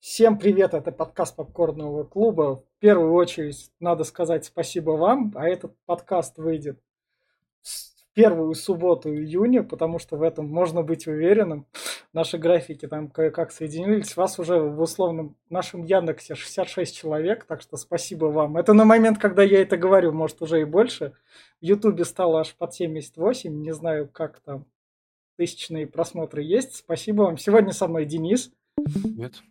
Всем привет, это подкаст Попкорного клуба. В первую очередь надо сказать спасибо вам, а этот подкаст выйдет в первую субботу июня, потому что в этом можно быть уверенным. Наши графики там кое-как соединились. Вас уже в условном нашем Яндексе 66 человек, так что спасибо вам. Это на момент, когда я это говорю, может уже и больше. В Ютубе стало аж под 78, не знаю, как там тысячные просмотры есть. Спасибо вам. Сегодня со мной Денис. Привет.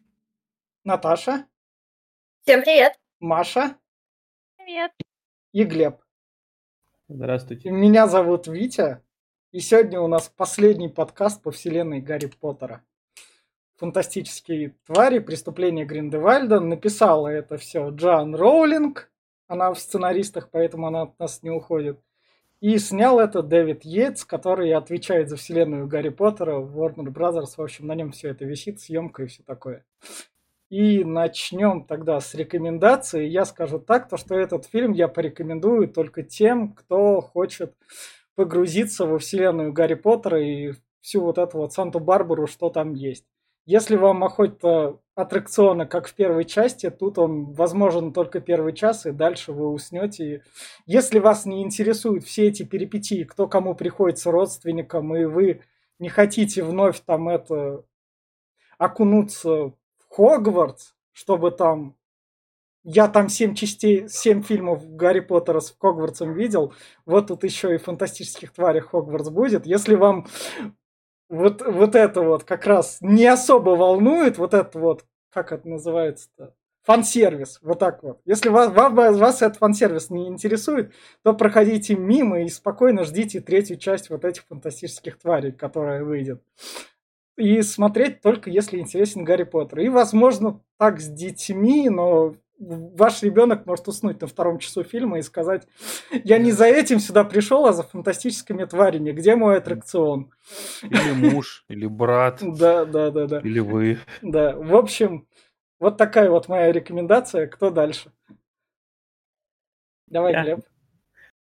Наташа. Всем привет. Маша. Привет. И Глеб. Здравствуйте. Меня зовут Витя. И сегодня у нас последний подкаст по вселенной Гарри Поттера. Фантастические твари, преступления Гриндевальда. Написала это все Джоан Роулинг. Она в сценаристах, поэтому она от нас не уходит. И снял это Дэвид Йейтс, который отвечает за вселенную Гарри Поттера, Warner Brothers. В общем, на нем все это висит, съемка и все такое. И начнем тогда с рекомендаций. Я скажу так, то что этот фильм я порекомендую только тем, кто хочет погрузиться во вселенную Гарри Поттера и всю вот эту вот Санту-Барбару, что там есть. Если вам охота аттракциона, как в первой части, тут он возможен только первый час, и дальше вы уснете. Если вас не интересуют все эти перипетии, кто кому приходится родственникам, и вы не хотите вновь там это окунуться Хогвартс, чтобы там... Я там семь частей, семь фильмов Гарри Поттера с Хогвартсом видел. Вот тут еще и фантастических тварей Хогвартс будет. Если вам вот, вот это вот как раз не особо волнует, вот это вот, как это называется-то? Фан-сервис, вот так вот. Если вас, вас, вас этот фан-сервис не интересует, то проходите мимо и спокойно ждите третью часть вот этих фантастических тварей, которая выйдет и смотреть только если интересен Гарри Поттер. И, возможно, так с детьми, но ваш ребенок может уснуть на втором часу фильма и сказать, я не за этим сюда пришел, а за фантастическими тварями. Где мой аттракцион? Или муж, или брат. Да, да, да, да. Или вы. Да, в общем, вот такая вот моя рекомендация. Кто дальше? Давай, Глеб.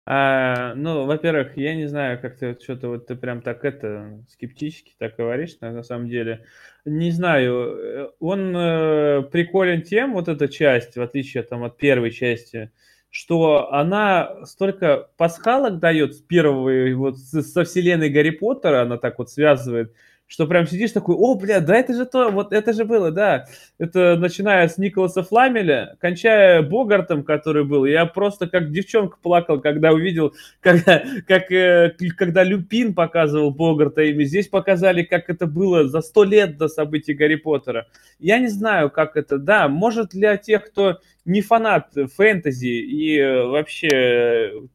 А, ну, во-первых, я не знаю, как ты что-то вот ты прям так это скептически так говоришь, на, на самом деле. Не знаю, э, он э, приколен тем, вот эта часть, в отличие там от первой части, что она столько пасхалок дает с первого, вот со вселенной Гарри Поттера, она так вот связывает, что прям сидишь такой, о, бля, да это же то, вот это же было, да. Это начиная с Николаса Фламеля, кончая Богартом, который был. Я просто как девчонка плакал, когда увидел, когда, как, э, когда Люпин показывал Богарта ими. Здесь показали, как это было за сто лет до событий Гарри Поттера. Я не знаю, как это, да, может для тех, кто не фанат фэнтези и э, вообще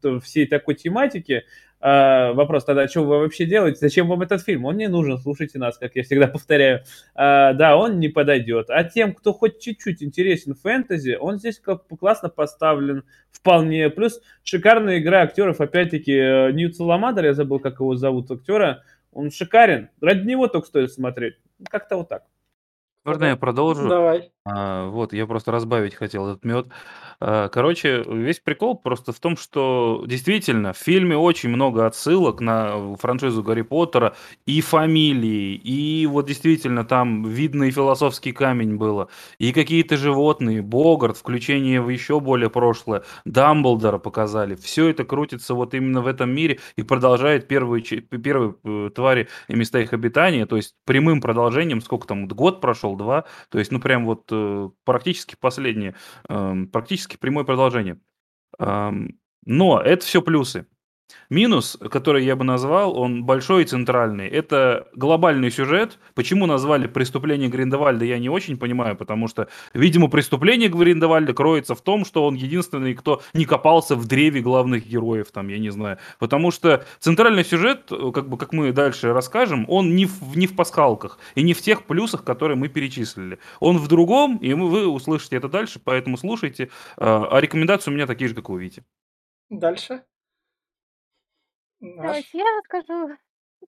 э, всей такой тематики, Uh, вопрос тогда, что вы вообще делаете? Зачем вам этот фильм? Он не нужен, слушайте нас, как я всегда повторяю. Uh, да, он не подойдет. А тем, кто хоть чуть-чуть интересен фэнтези, он здесь как классно поставлен, вполне. Плюс шикарная игра актеров, опять-таки, э, Ньют Саламандр, я забыл, как его зовут актера, он шикарен. Ради него только стоит смотреть. Как-то вот так. Можно я продолжу? Давай. А, вот, я просто разбавить хотел этот мед. А, короче, весь прикол просто в том, что действительно в фильме очень много отсылок на франшизу Гарри Поттера и фамилии, и вот действительно там видно и философский камень было, и какие-то животные, Богарт, включение в еще более прошлое, Дамблдора показали. Все это крутится вот именно в этом мире и продолжает первые, первые э, твари и места их обитания, то есть прямым продолжением, сколько там, год прошел, два, то есть, ну, прям вот э, практически последнее, эм, практически прямое продолжение. Но это все плюсы. Минус, который я бы назвал, он большой и центральный. Это глобальный сюжет. Почему назвали «Преступление Гриндевальда», я не очень понимаю, потому что, видимо, преступление Гриндевальда кроется в том, что он единственный, кто не копался в древе главных героев, там, я не знаю. Потому что центральный сюжет, как бы, как мы дальше расскажем, он не в, не в пасхалках и не в тех плюсах, которые мы перечислили. Он в другом, и вы услышите это дальше, поэтому слушайте. А, а рекомендации у меня такие же, как вы видите. Дальше. Давайте я расскажу,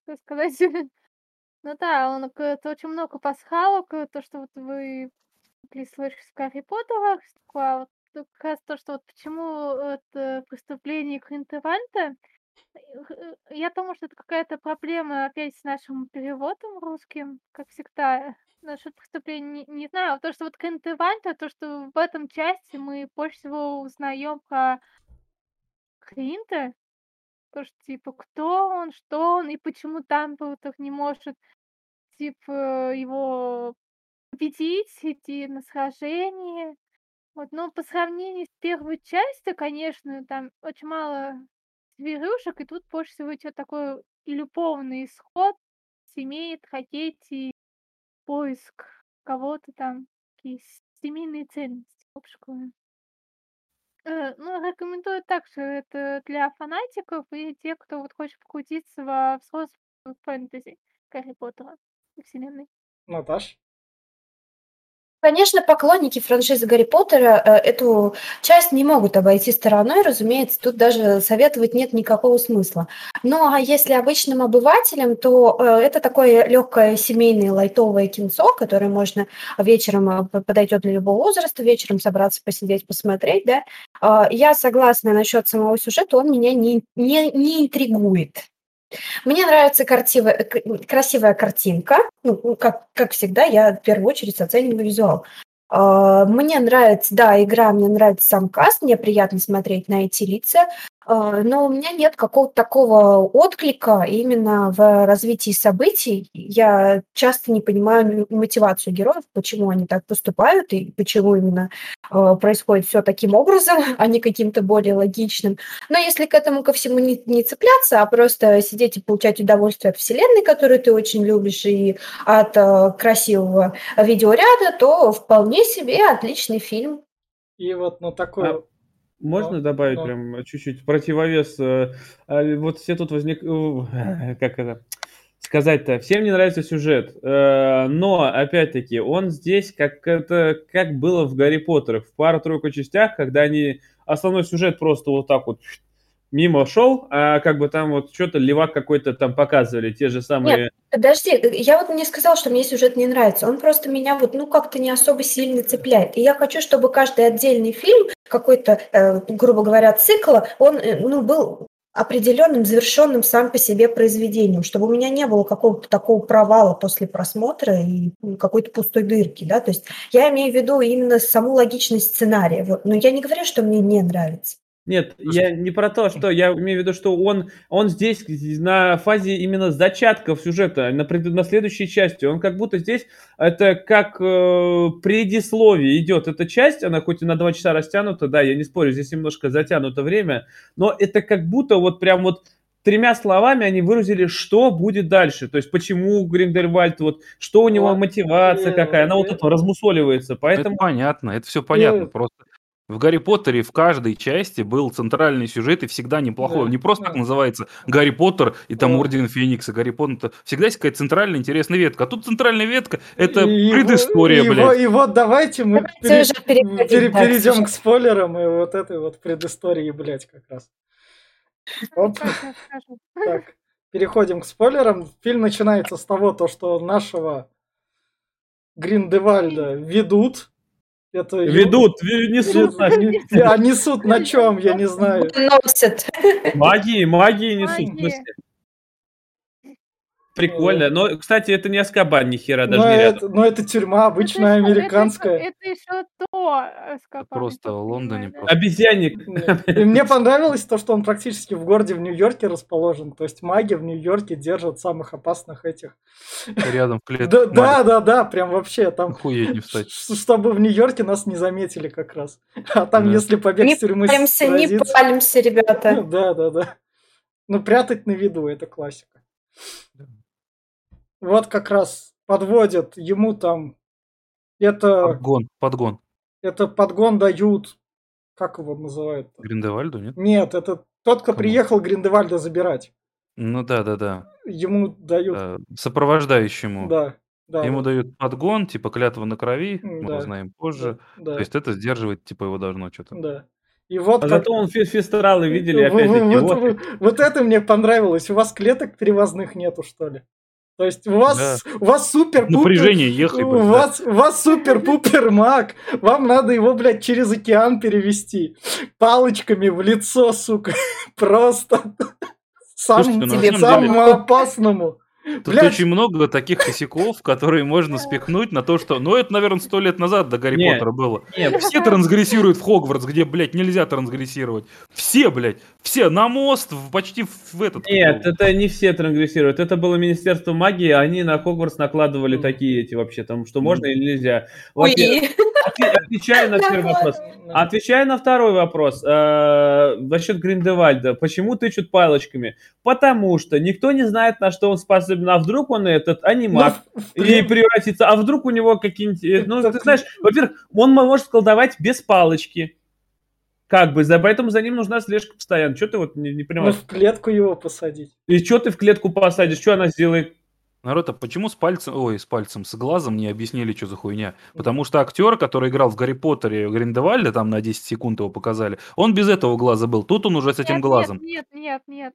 что сказать. Ну да, он, это очень много пасхалок, э, то, что вот вы могли слышать в Гарри Поттерах, такое вот как раз то, что вот почему это преступление Гриндевальда. Э, я думаю, что это какая-то проблема опять с нашим переводом русским, как всегда. Насчет преступления не, не знаю. А то, что вот Кентевальда, то, что в этом части мы больше всего узнаем про Клинта. То, что типа кто он, что он и почему Дамблдор не может типа его победить, идти на сражение. Вот, но по сравнению с первой частью, конечно, там очень мало зверюшек, и тут больше всего идет такой и любовный исход, семей, трагедии, поиск кого-то там, такие семейные ценности, общие. Э, ну, рекомендую также это для фанатиков и тех, кто вот хочет покрутиться во взрослом фэнтези Гарри Поттера и вселенной. Наташ? Конечно, поклонники франшизы Гарри Поттера э, эту часть не могут обойти стороной, разумеется, тут даже советовать нет никакого смысла. Ну а если обычным обывателям, то э, это такое легкое семейное лайтовое кинцо, которое можно вечером э, подойдет для любого возраста, вечером собраться, посидеть, посмотреть, да. Э, я согласна насчет самого сюжета, он меня не, не, не интригует. Мне нравится картивая, красивая картинка. Ну, ну, как, как всегда, я в первую очередь оцениваю визуал. А, мне нравится, да, игра, мне нравится сам каст, мне приятно смотреть на эти лица. А, но у меня нет какого-то такого отклика именно в развитии событий. Я часто не понимаю мотивацию героев, почему они так поступают и почему именно а, происходит все таким образом, а не каким-то более логичным. Но если к этому ко всему не, не цепляться, а просто сидеть и получать удовольствие от вселенной, которую ты очень любишь, и от э, красивого видеоряда, то вполне себе отличный фильм. И вот на такой а можно но, добавить но... прям чуть-чуть противовес? Э, а, вот все тут возник... Как это? сказать-то, всем не нравится сюжет, э, но, опять-таки, он здесь как это, как было в Гарри Поттерах, в пару-тройку частях, когда они, основной сюжет просто вот так вот мимо шел, а как бы там вот что-то левак какой-то там показывали, те же самые... Нет, подожди, я вот не сказал, что мне сюжет не нравится, он просто меня вот, ну, как-то не особо сильно цепляет. И я хочу, чтобы каждый отдельный фильм, какой-то, э, грубо говоря, цикла, он, э, ну, был определенным, завершенным сам по себе произведением, чтобы у меня не было какого-то такого провала после просмотра и какой-то пустой дырки, да, то есть я имею в виду именно саму логичность сценария, вот, но я не говорю, что мне не нравится. Нет, я не про то, что я имею в виду, что он, он здесь на фазе именно зачатков сюжета, на, пред, на следующей части. Он как будто здесь, это как э, предисловие идет эта часть, она хоть и на два часа растянута, да, я не спорю, здесь немножко затянуто время, но это как будто вот прям вот тремя словами они выразили, что будет дальше. То есть, почему Гриндельвальд, вот, что у него мотивация какая, она вот это размусоливается. Поэтому... Это понятно, это все понятно. Просто в Гарри Поттере в каждой части был центральный сюжет и всегда неплохой. Да, не просто да. так называется Гарри Поттер и там да. Орден Феникса, Гарри Поттер. Всегда есть какая-то центральная интересная ветка. А тут центральная ветка — это и предыстория, и, блядь. И, и вот давайте мы пере, пере, перейдем к спойлерам и вот этой вот предыстории, блядь, как раз. Оп. Так, переходим к спойлерам. Фильм начинается с того, то, что нашего Гриндевальда ведут это Ведут, несут. На... А несут на чем, я не знаю. Носят. Магии, магии несут. Прикольно. Но, кстати, это не Аскабан, ни хера даже но не это, рядом. Но это тюрьма обычная, это, американская. Это, это еще то Аскабан. Просто в Лондоне. Просто. Обезьянник. И мне понравилось то, что он практически в городе в Нью-Йорке расположен. То есть маги в Нью-Йорке держат самых опасных этих. Рядом в клетке. Да, да, да, да, прям вообще там. Хуеть не встать. Чтобы в Нью-Йорке нас не заметили как раз. А там, да. если побег не с тюрьмы... Не палимся, не палимся, ребята. Да, да, да. Ну, прятать на виду, это классика вот как раз подводят ему там это... Подгон, подгон. Это подгон дают, как его называют? Гриндевальду, нет? Нет, это тот, кто Кому? приехал Гриндевальда забирать. Ну да, да, да. Ему дают... Э, сопровождающему. Да. Да, Ему да. дают подгон, типа клятва на крови, мы да. узнаем позже. Да. То есть это сдерживать, типа, его должно что-то. Да. И вот а как... зато он фестералы видели опять-таки. Вот, вот. вот это мне понравилось. У вас клеток перевозных нету, что ли? То есть у вас, да. у вас супер -пупер, Напряжение ехай. У, да. вас, у вас супер-пупер маг. Вам надо его, блядь, через океан перевести. Палочками в лицо, сука. Просто. Ну, самому опасному. Тут Блядь. очень много таких косяков, которые можно спихнуть на то, что... Ну, это, наверное, сто лет назад до Гарри Не, Поттера было. Не, Все трансгрессируют в Хогвартс, где, блядь, нельзя трансгрессировать. Все, блядь, все на мост, в- почти в этот... Нет, это не все трансгрессируют. Это было Министерство магии, они на Хогвартс накладывали Мгм. такие эти вообще, там, что Мгм. можно или нельзя. Ой, Во-первых, отве- Отвечаю на первый вопрос. Отвечая на второй вопрос, э, насчет Гриндевальда. Почему тычут палочками? Потому что никто не знает, на что он способен. А вдруг он этот анимат Ну, и превратится, а вдруг у него какие-нибудь... э, Ну, Так- ты знаешь, во-первых, он мо- может колдовать без палочки. Как бы, поэтому за ним нужна слежка постоянно. Что ты вот не, не ну, понимаешь? в клетку его посадить. И что ты в клетку посадишь? Что она сделает? Народ, а почему с пальцем, ой, с пальцем, с глазом не объяснили, что за хуйня? Потому что актер, который играл в Гарри Поттере Гриндевальда, там на 10 секунд его показали, он без этого глаза был. Тут он уже с этим Нет, глазом. Нет, нет, нет, нет.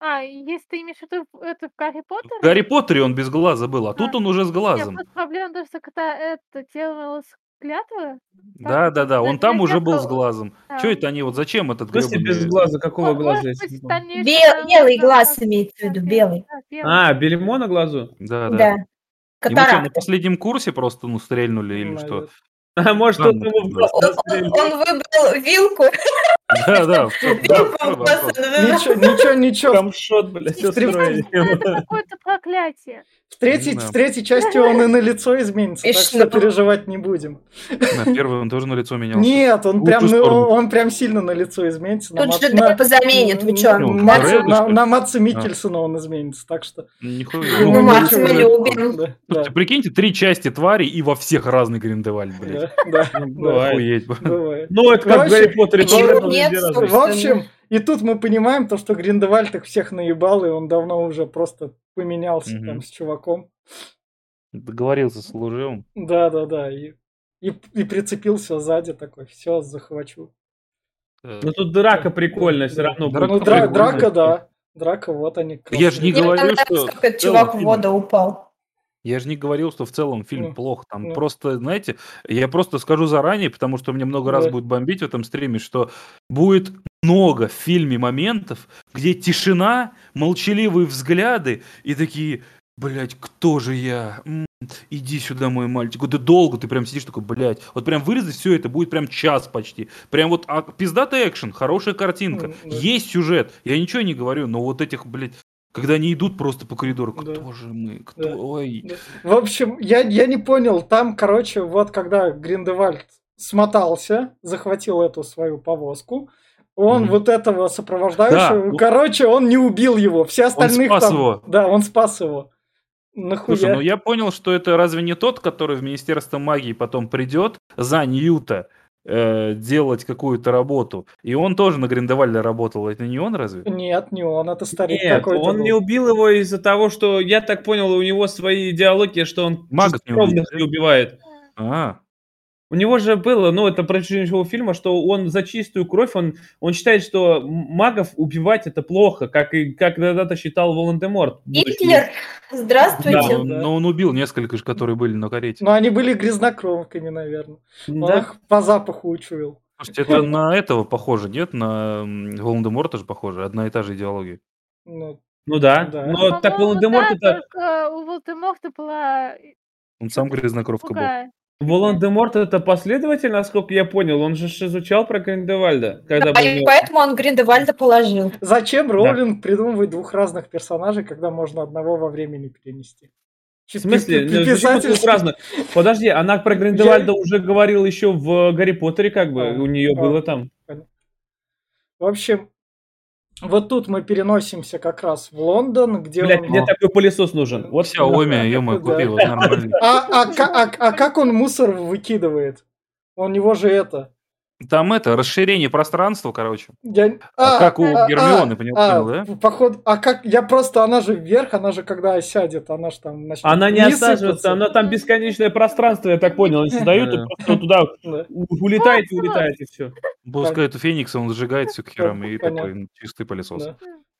А, если ты имеешь в виду в- это в Гарри В Поттере? Гарри Поттере он без глаза был, а тут А, он уже с Нет, глазом. просто проблема в том, что когда это делалось клятва, Да, да, да, он там уже был с глазом. Да. Что это они, вот зачем этот В смысле без гребаный- глаза? Какого мо- глаза? может быть, помню? дальнейшее Бел- белый глаз имеется в да, виду, белый, да. А, бельмо на глазу? Да, Да. да. Ему что, на Катаракта. последнем курсе просто, ну, стрельнули или что? А может, Странно, он ему в глаз Он, он выбрал вилку. Да, да. Ничего, ничего, ничего. Камшот, блядь, устроили. Это какое-то проклятие. В третьей, в третьей части он и на лицо изменится, И так что? что переживать не будем. На первый он тоже на лицо менялся. Нет, он прям, ну, он прям сильно на лицо изменится. Тут же Деппа заменит, вы чё? Ну, на, на Матса Миккельсона он изменится, так что... Нихуя. Ну, ему Матса мы не- любим. Да, да, Слушайте, прикиньте, три части твари и во всех разный Гриндевальд, блядь. да, да, Ну, бывает. Ну, это как Гарри собственно? В общем, и тут мы понимаем то, что Гриндевальд их всех наебал, и он давно уже просто поменялся Мгм. там с чуваком. Договорился с служивым. Да, да, да. И, и, и прицепился сзади такой, все, захвачу. Э, Ну, тут драка прикольная, все равно. Драка Ну, будет. дра- драка, да. Драка, вот они. Я ж не красные. Мне говорю, понравилось, что как чувак в воду упал. Я же не говорил, что в целом фильм Ну, плох. Там ну. просто, знаете, я просто скажу заранее, потому что мне много раз Да. будет бомбить в этом стриме, что будет много в фильме моментов, где тишина, молчаливые взгляды и такие, блядь, кто же я? М, Иди сюда, мой мальчик. Вот ты долго, ты прям сидишь такой, блядь. Вот прям вырезать все это будет прям час почти. Прям вот а, пиздатый экшен, хорошая картинка. Да. Есть сюжет. Я ничего не говорю, но вот этих, блядь, когда они идут просто по коридору, Да. кто же мы? Кто? Да. Ой. В общем, я, я не понял, там, короче, вот когда Гриндевальд смотался, захватил эту свою повозку, он Мгм. вот этого сопровождающего, Да, ну- короче, он не убил его, все остальных спас там- его. Да, он спас его. Нахуя? Слушай, ну я понял, что это разве не тот, который в Министерство магии потом придет за Ньюта э, делать какую-то работу. И он тоже на Гриндевальде работал. Это не он разве? Нет, не он, это старик Нет, какой-то он был. не убил его из-за того, что, я так понял, у него свои идеологии, что он Магов не да? не убивает. А, У него же было, ну, это протяжении всего фильма, что он за чистую кровь, он, он считает, что магов убивать это плохо, как и как когда-то считал Волан-де-Морт. Гитлер, здравствуйте. но, Да. но он убил несколько, же, которые были на карете. Но они были грязнокровками, наверное. Он Да. их по запаху учуял. Слушайте, это на этого похоже, нет? На Волан-де-Морта же похоже. Одна и та же идеология. Ну, Ну да, Да. но так Волан-де-Морт да, это... у Волдеморта была Он сам грязнокровка был. Волан-де-Морт это последователь, насколько я понял, он же изучал про Гриндевальда, когда Да, был... поэтому он Гриндевальда положил. Зачем Роулинг придумывает двух разных персонажей, когда можно одного во времени перенести? В смысле? Ну, разных? Подожди, она про Гриндевальда уже говорила еще в Гарри Поттере, как бы, А, у нее а. было там. В общем, вот тут мы переносимся как раз в Лондон, где Блять, он... мне такой пылесос нужен. Вот Xiaomi, ё-моё, Да. купи, вот нормально. А, а, ка- а- а как он мусор выкидывает? У него же это... Там это, расширение пространства, короче. Я... А как у а, Гермионы, а, понял, а, понял, да? Походу, а как я просто, она же вверх, она же когда осядет, она же там начнет Она не осаживается, она там бесконечное пространство, я так понял. Они создают, и просто туда улетает и улетает, и все. Пускает у Феникса, он сжигает все к херам, и такой м, чистый пылесос.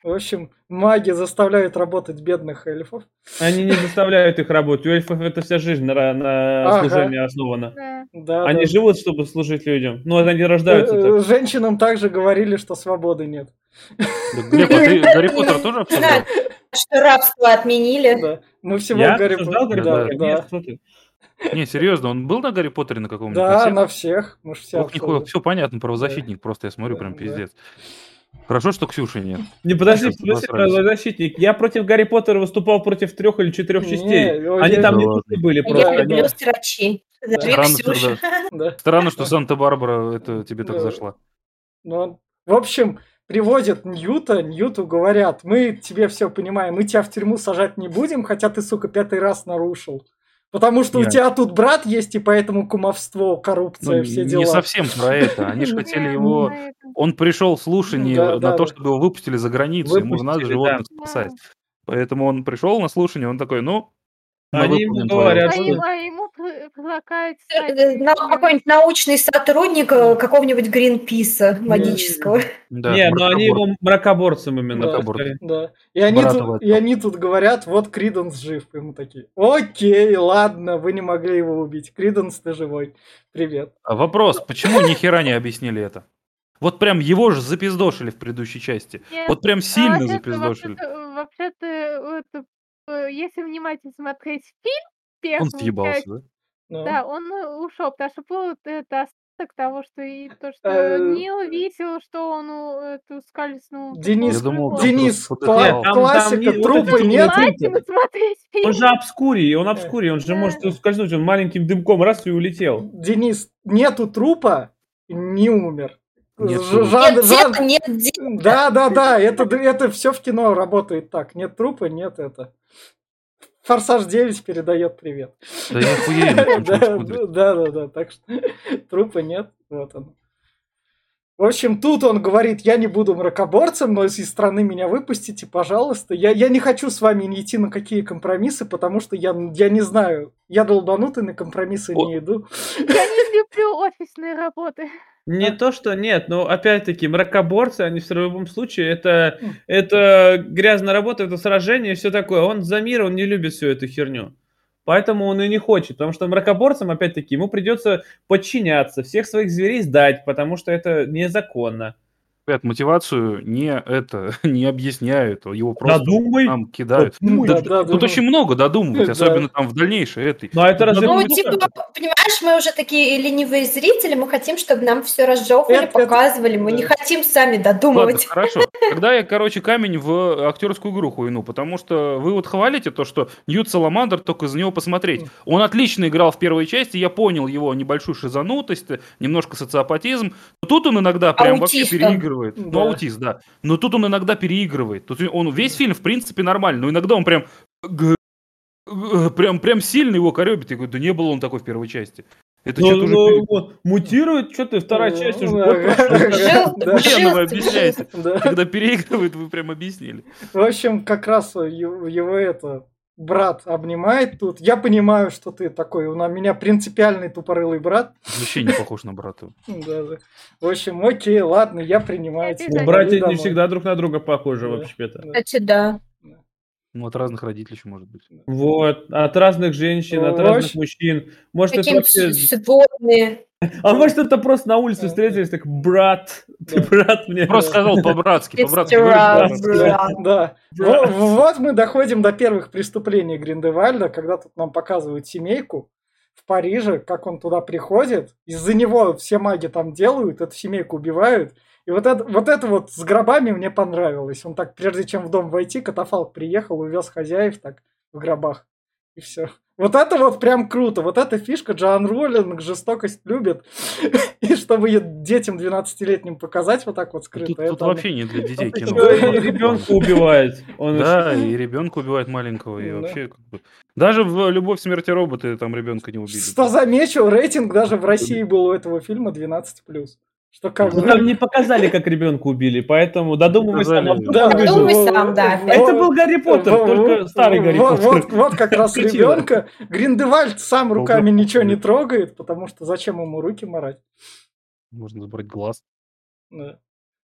В общем, маги заставляют работать бедных эльфов. Они не заставляют их работать. У эльфов это вся жизнь на, на Ага. служении основана. Да. Да, Они да. живут, чтобы служить людям. Ну, они рождаются Э, так. э, Женщинам также говорили, что свободы нет. Гарри Поттер тоже обсуждал? Что рабство отменили. Да. Мы всего Гарри Поттер? Не, серьезно, он был на Гарри Поттере на каком-нибудь? Да, на всех. Мы ж все Ох, нихуя, все понятно, правозащитник просто, я смотрю, прям пиздец. Хорошо, что Ксюши нет. Не, подожди, обосрались. правозащитник? Я против Гарри Поттера выступал против трех или четырех Не, частей. ой, Они я- там не нужны были Я просто. Да, люблю. Да. Странно, Ксюша. Да. Странно, что Санта-Барбара это тебе так Да. зашла. Ну, в общем, приводят Ньюта, Ньюту говорят, мы тебе все понимаем, мы тебя в тюрьму сажать не будем, хотя ты, сука, пятый раз нарушил. Потому что у Нет. тебя тут брат есть, и поэтому кумовство, Ну, коррупция, все не дела. совсем про это. Они же хотели Не, его... Он пришел в слушание Да, на да, то, чтобы его выпустили за границу. Ему надо животных да. спасать. Поэтому он пришел на слушание, он такой, ну, Они ему говорят, что- а ему пр- предлагают стать Э, на- Какой-нибудь научный сотрудник э, какого-нибудь Гринписа магического. Да, не, но они его мракоборцем именно Да. поставили. Да. И они, тут, и они тут говорят, вот Криденс жив. И мы такие, окей, ладно, вы не могли его убить. Криденс, ты живой. Привет. А Вопрос, почему ни хера не объяснили это? Вот прям его же запиздошили в предыдущей части. Нет, Вот прям а сильно вообще-то- запиздошили. Вообще-то, вообще-то, это, э, если внимательно смотреть фильм, первую Он съебался, часть, да? Ну, да, он э, ушел, потому что был вот это остаток того, что и то, что Э, не увидел, что он у- эту скользнул. Денис, думал, Денис, просто кла-. Нет, там- классика, там не- вот трупы нет. смотреть фильм. Он же обскурий, он обскурий, он же Да. может ускользнуть, он маленьким дымком раз и улетел. Денис, нету трупа, не умер. Нет Ж- трупа. жан- Нет жан- тела, нет дела. Да, да, да, это, это все в кино работает так. Нет трупа, нет это. Форсаж 9 передает привет. Да я смотрит. да, да, да, так что трупа нет, вот он. В общем, тут он говорит, я не буду мракоборцем, но из страны меня выпустите, пожалуйста. Я, я не хочу с вами не идти на какие компромиссы, потому что я, я не знаю, я долбанутый, на компромиссы О. не иду. Я не люблю офисные работы. Не то, что нет, но опять-таки мракоборцы, они в любом случае, это, это грязная работа, это сражение и все такое. Он за мир, он не любит всю эту херню. Поэтому он и не хочет, потому что мракоборцам, опять-таки, ему придется подчиняться, всех своих зверей сдать, потому что это незаконно. Ребят, мотивацию не это не объясняют, его просто Додумай. нам кидают. Додумай. Да, Да, да, тут очень много додумывать, Да. особенно там в дальнейшей этой. Ну, а это разве... Ну, типа, понимаешь, мы уже такие ленивые зрители, мы хотим, чтобы нам все разжевывали, Это- показывали, мы не хотим сами Ладно, додумывать. хорошо. Тогда я, короче, камень в актерскую игру хуйну, потому что вы вот хвалите то, что Ньют Саламандр, только за него посмотреть. Он отлично играл в первой части, я понял его небольшую шизанутость, немножко социопатизм. Но тут он иногда прям вообще Аутист он. Переигрывает. Да. Ну, аутист, да. Но тут он иногда переигрывает. Тут он весь фильм, в принципе, нормальный, но иногда он прям прям, прям сильно его коребит. Я говорю, да не был он такой в первой части. Это Ну, что-то уже... ну, вот, мутирует, что ты, вторая часть уже Да, год прошел. Да. Ну вы объясняете. Да. Когда переигрывает, вы прям объяснили. В общем, как раз его это брат обнимает тут. Я понимаю, что ты такой, у меня принципиальный тупорылый брат. Вообще не похож на брата. Да, да. В общем, окей, ладно, я принимаю тебя. Братья не всегда друг на друга похожи вообще-то. Кстати, да. Ну, от разных родителей еще может быть. Вот, от разных женщин, от разных мужчин. Может, это вообще... сводные. А может, это просто на улице встретились, так, брат, ты брат мне. Просто сказал по-братски, по-братски. Да. Во- Вот мы доходим до первых преступлений Гриндевальда, когда тут нам показывают семейку в Париже, как он туда приходит. Из-за него все маги там делают, эту семейку убивают. И вот это, вот это вот с гробами мне понравилось. Он так, прежде чем в дом войти, катафалк приехал, увез хозяев так в гробах. И все. Вот это вот прям круто. Вот эта фишка Джоан Роллинг жестокость любит. И чтобы ее детям 12-летним показать вот так вот скрыто. Тут, тут вообще не для детей кино. ребенка убивает. Да, и ребенка убивает маленького, и вообще как бы... Даже в «Любовь, смерти роботы» там ребенка не убили. Что замечу, рейтинг даже в России был у этого фильма 12+. Что как Ну, бы... там не показали, как ребенка убили, поэтому додумывай сам. Да. Подумай сам, да, Это был Гарри Поттер, только старый Гарри Поттер. Вот, вот как раз ребенка. Гриндевальд сам руками ничего не трогает, потому что зачем ему руки морать? Можно забрать глаз. Да.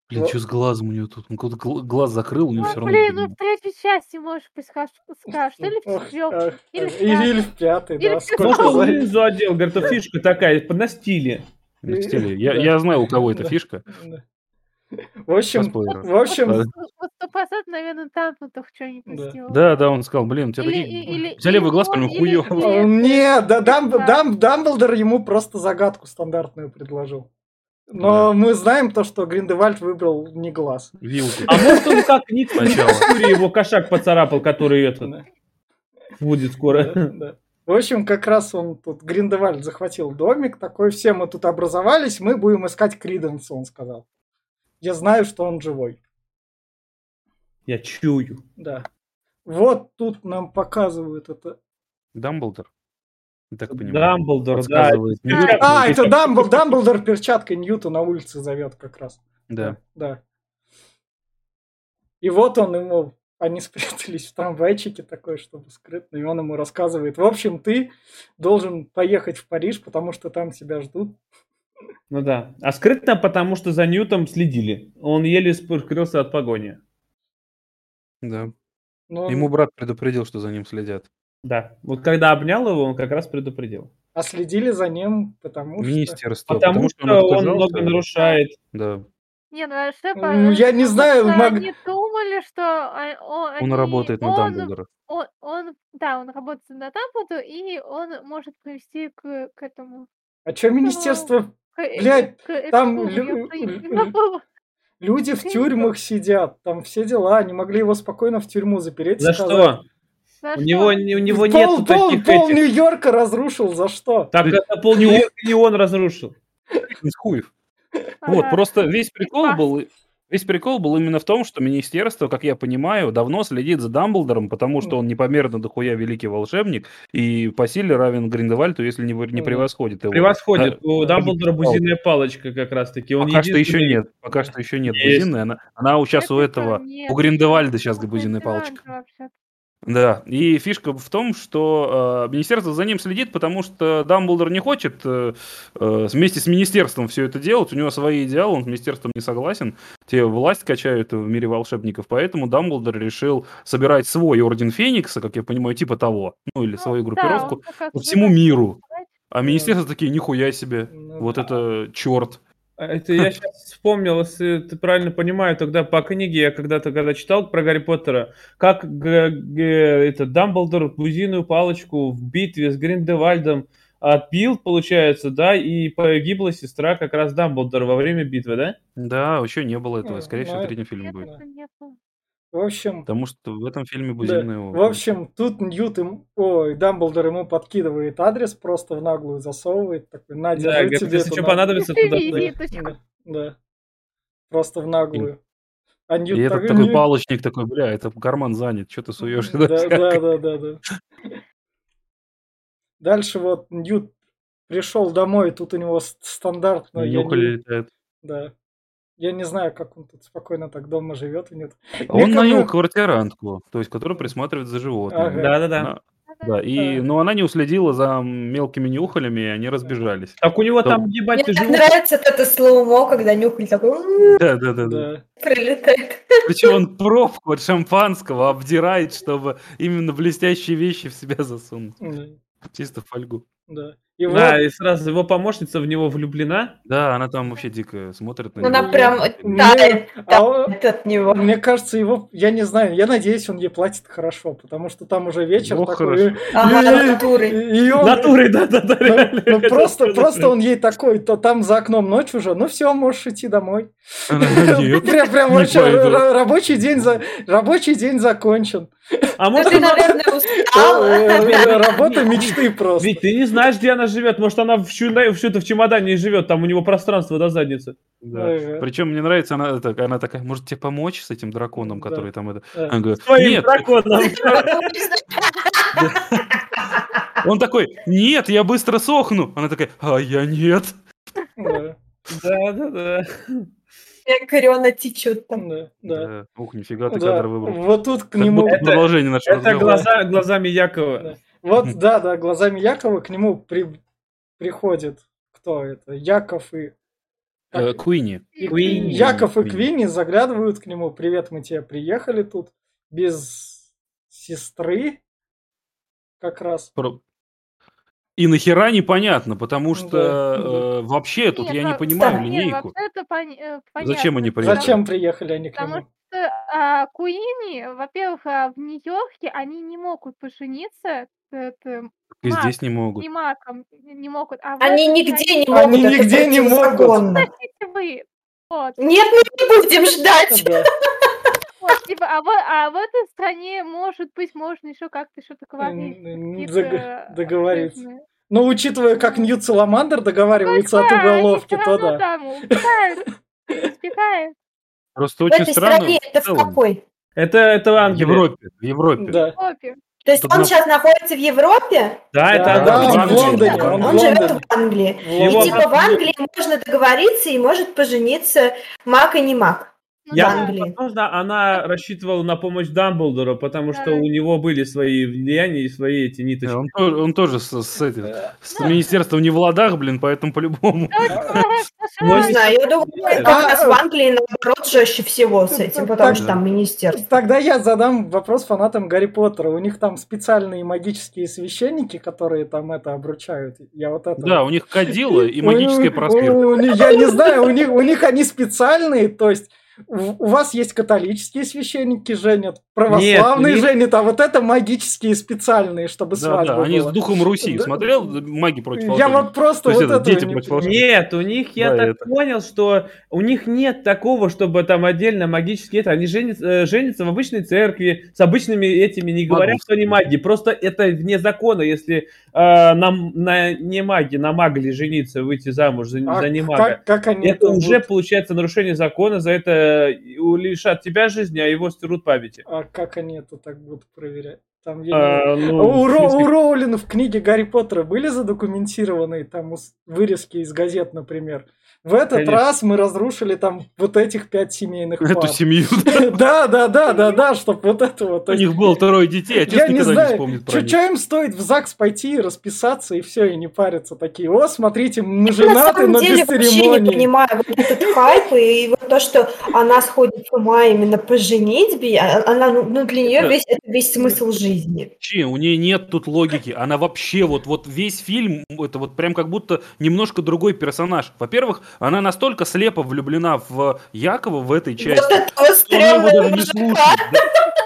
Блин, что с глазом у него тут? Он какой-то гл- глаз закрыл, у него Ну, все равно... блин, ну в третьей части можешь скажешь, скажешь, или в четвертой, или в пятой. или в пятый, Или да. Может, он за- внизу отдел, говорит, фишка такая, на стиле. На стиле. Я, Да. я знаю, у кого эта Да. фишка. Да. В общем, в общем, Да. Вот- вот посад, наверное, там их что-нибудь Да. сделал. Да, да, он сказал, блин, у тебя Или, такие... или, У тебя левый или глаз он, прям или- хуёвый. или- Э, Не, да, Дам- Да. Дам- Дамблдор ему просто загадку стандартную предложил. Но Да. мы знаем то, что Гриндевальд выбрал не глаз. Вилку. А может он как Ник Сначала. Его кошак поцарапал, который этот Да, будет да, скоро. да. В общем, как раз он тут, Гриндевальд захватил домик, такой, все мы тут образовались, мы будем искать Криденса, он сказал. Я знаю, что он живой. Я чую. Да. Вот тут нам показывают это. Дамблдор? Я так понимаю. Дамблдор, да. Подсказывает. Да. Ньютон. А, это Дамбл, Дамблдор перчаткой Ньюта на улице зовет как раз. Да. Да. И вот он ему, они спрятались в трамвайчике такой, чтобы скрытно, и он ему рассказывает, в общем, ты должен поехать в Париж, потому что там тебя ждут. Ну да. А скрытно, потому что за Ньютом следили. Он еле скрылся от погони. Да. Но он- Ему брат предупредил, что за ним следят. Да. Вот когда обнял его, он как раз предупредил. А следили за ним, потому что... Министерство. Потому, что он, отказался. много нарушает. Да. Не, ну а Шепа, Ну, я не потому знаю, что мог- Они думали, что а, о- Он они- работает на он- Дамблдора. Он, он, да, он работает на Дамблдору, и он может привести к, к этому... А что министерство? к- э, Блядь, к там Эксполу, лю- забыла. Люди в тюрьмах сидят, там все дела, они могли его спокойно в тюрьму запереть. и За сказать, что? За У что? него, у него пол, нету пол, таких пол этих. Нью-Йорка разрушил, за что? Так это пол Нью-Йорка не он разрушил. Из хуев. Вот, просто весь прикол был... Весь прикол был именно в том, что министерство, как я понимаю, давно следит за Дамблдором, потому что он непомерно дохуя великий волшебник и по силе равен Гриндевальду, если не, не превосходит его. Превосходит. А, У а, Дамблдора палка. бузиная палочка как раз-таки. Он Пока что еще единственный- нет. Пока что еще нет Есть. Она, она у сейчас у Это этого, нет, у Гриндевальда это сейчас у бузиная Гриндевальда палочка. Да, и фишка в том, что э, министерство за ним следит, потому что Дамблдор не хочет э, э, вместе с министерством все это делать. У него свои идеалы, он с министерством не согласен. Те власть качают в мире волшебников, поэтому Дамблдор решил собирать свой Орден Феникса, как я понимаю, типа того, ну или Ну, свою да, группировку он как раз по всему миру. А министерство такие, нихуя себе, Ну вот да. это черт. А Это я сейчас вспомнил, если ты правильно понимаю, тогда по книге я когда-то когда читал про Гарри Поттера, как г- г- это Дамблдор бузиную палочку в битве с Гриндевальдом отбил, получается, да, и погибла сестра как раз Дамблдора во время битвы, да? Да, еще не было этого, Ну, скорее всего, ну, в третьем фильме будет. В общем, Потому что в этом фильме да, Бузина его... в общем, тут Ньют им, ой, Дамблдор ему подкидывает адрес, просто в наглую засовывает, такой, на, Да, держи говорит, тебе если туда». что понадобится, туда. Да, да, да. Просто в наглую. А Ньют И этот так- такой Ньют- палочник такой, бля, это карман занят, что ты суешь? Да, да, да, да, да. Дальше вот Ньют пришел домой, тут у него стандартно, Нюхали не, летает. да. Я не знаю, как он тут спокойно так дома живет. и Нет. Он Мне нанял квартирантку, то есть, которая присматривает за животными. Ага. Да-да-да. Да, и, Да. но она не уследила за мелкими нюхалями, и они разбежались. Так у него Да. там, ебать, Мне так живут. нравится вот это слоумо, когда нюхаль такой м, Да, да, да, да. Да. прилетает. Причем он пробку от шампанского обдирает, чтобы именно блестящие вещи в себя засунуть. Да. Чисто фольгу. Да. И Да, и сразу его помощница в него влюблена. Да, она там вообще дико смотрит на него. Она прям Мне- тает а он- от него. мне кажется, его, я не знаю, я надеюсь, он ей платит хорошо, потому что там уже вечер Ну, такой. Ага, натурой. Натурой, да-да-да. Ну, ну, просто, просто он ей такой, то там за окном ночь уже, ну все, можешь идти домой. Прям, прям вообще рабочий день за рабочий день закончен. А Ну, может, ты, наверное, Э, устала. Работа мечты просто. Ведь ты не знаешь, где она живет. Может, она в что-то в чемодане живет, там у него пространство до задницы. Да. Ага. Причем мне нравится, она, так- она такая, может тебе помочь с этим драконом, Да. который там это... Да. Она говорит, Своим нет, драконом. он такой, нет, я быстро сохну. Она такая, а я нет. Да, Да-да-да. Корена течет там. да, да. Да. Ух, нифига ты Да, кадр выбрал. Вот тут к нему... Это- продолжение нашего Это разговора. глаза, глазами Якова. Да. Вот, да, да, глазами Якова к нему при- приходит кто это? Яков и... Э, Куинни. и- Квинни. Яков и Квинни. Заглядывают к нему. Привет, мы тебе приехали тут без сестры. Как раз. Про- И нахера непонятно, потому что Да, э, вообще тут Нет, я не ну, понимаю да. Нет, линейку. вообще это пон- э, Зачем они приехали? Зачем приехали они к Потому нему? что а, Куинни, во-первых, а, в Нью-Йорке они не могут пожениться с этим И Мак, здесь не могут. не Маком, не могут, а Они нигде не могут, Они это нигде не могут. противозаконно. Вы. Вот, Нет, мы не будем ждать. Да. вот, типа, а, в, а в этой стране, может быть, можно еще как-то что-то говорить. М, м, какие-то дог- Договориться. Но учитывая, как Ньют Саламандр договаривается от Да, они уголовки, всё то равно да. там убегают, избегают. Просто В очень этой странно стране это в целом. какой? Это, это в. Европе. В Европе. Да. То есть Тут он на- сейчас находится в Европе? Да, это Да, она да, он в. Лондоне, Он, он в он живет в Англии. В И Его типа в. Англии можно договориться и может пожениться маг и не маг. Ну Я, да. Возможно, она рассчитывала на помощь Дамблдора, потому что Да. у него были свои влияния и свои эти Да, ниточки. Он тоже, он тоже с, с этим, с министерством не в ладах, блин, поэтому по-любому. Но Не знаю, я думаю, А, как раз в Англии наоборот жестче всего с этим, потому что там министерство. Тогда я задам вопрос фанатам Гарри Поттера. У них там специальные магические священники, которые там это обручают. Я вот это... Да, у них кадила и магическая них- Я не знаю, у них они специальные, то есть у вас есть католические священники женят, православные них- женят, а вот это магические специальные, чтобы Да, свадьба да, они с была. духом Руси. Да. Смотрел маги против Я вот просто То вот это дети не против. Нет, у них, я Да, так это. понял, что у них нет такого, чтобы там отдельно магические это. Они женятся, э, женятся в обычной церкви с обычными этими, не говорят, что они маги. Просто это вне закона, если э, на, на не маги, на магли жениться, выйти замуж за, А за не мага. как, как они Это это уже будут- получается нарушение закона, за это лишат тебя жизни, а его стерут памяти. А как они это так будут проверять? Там я А, ну, у, в Ро- у Роулина в книге Гарри Поттера были задокументированы там вырезки из газет, например. В этот Конечно. раз мы разрушили там вот этих пять семейных Эту пар. семью. Да, да, да, да, да, чтобы вот это вот. У них было трое детей, а Я отец не никогда не знаю, вспомнит про что им стоит в ЗАГС пойти и расписаться, и все, и не париться. Такие, о, смотрите, мы Я на женаты, самом но деле без вообще не церемонии. понимаю вот этот хайп и вот то, что она сходит с ума именно по женитьбе, а- она, ну, ну, для нее весь, это весь смысл жизни. Вообще, у нее нет тут логики. Она вообще вот, вот весь фильм, это вот прям как будто немножко другой персонаж. Во-первых, она настолько слепо влюблена в Якова в этой части, Вот этого что она его даже не слушает. Да,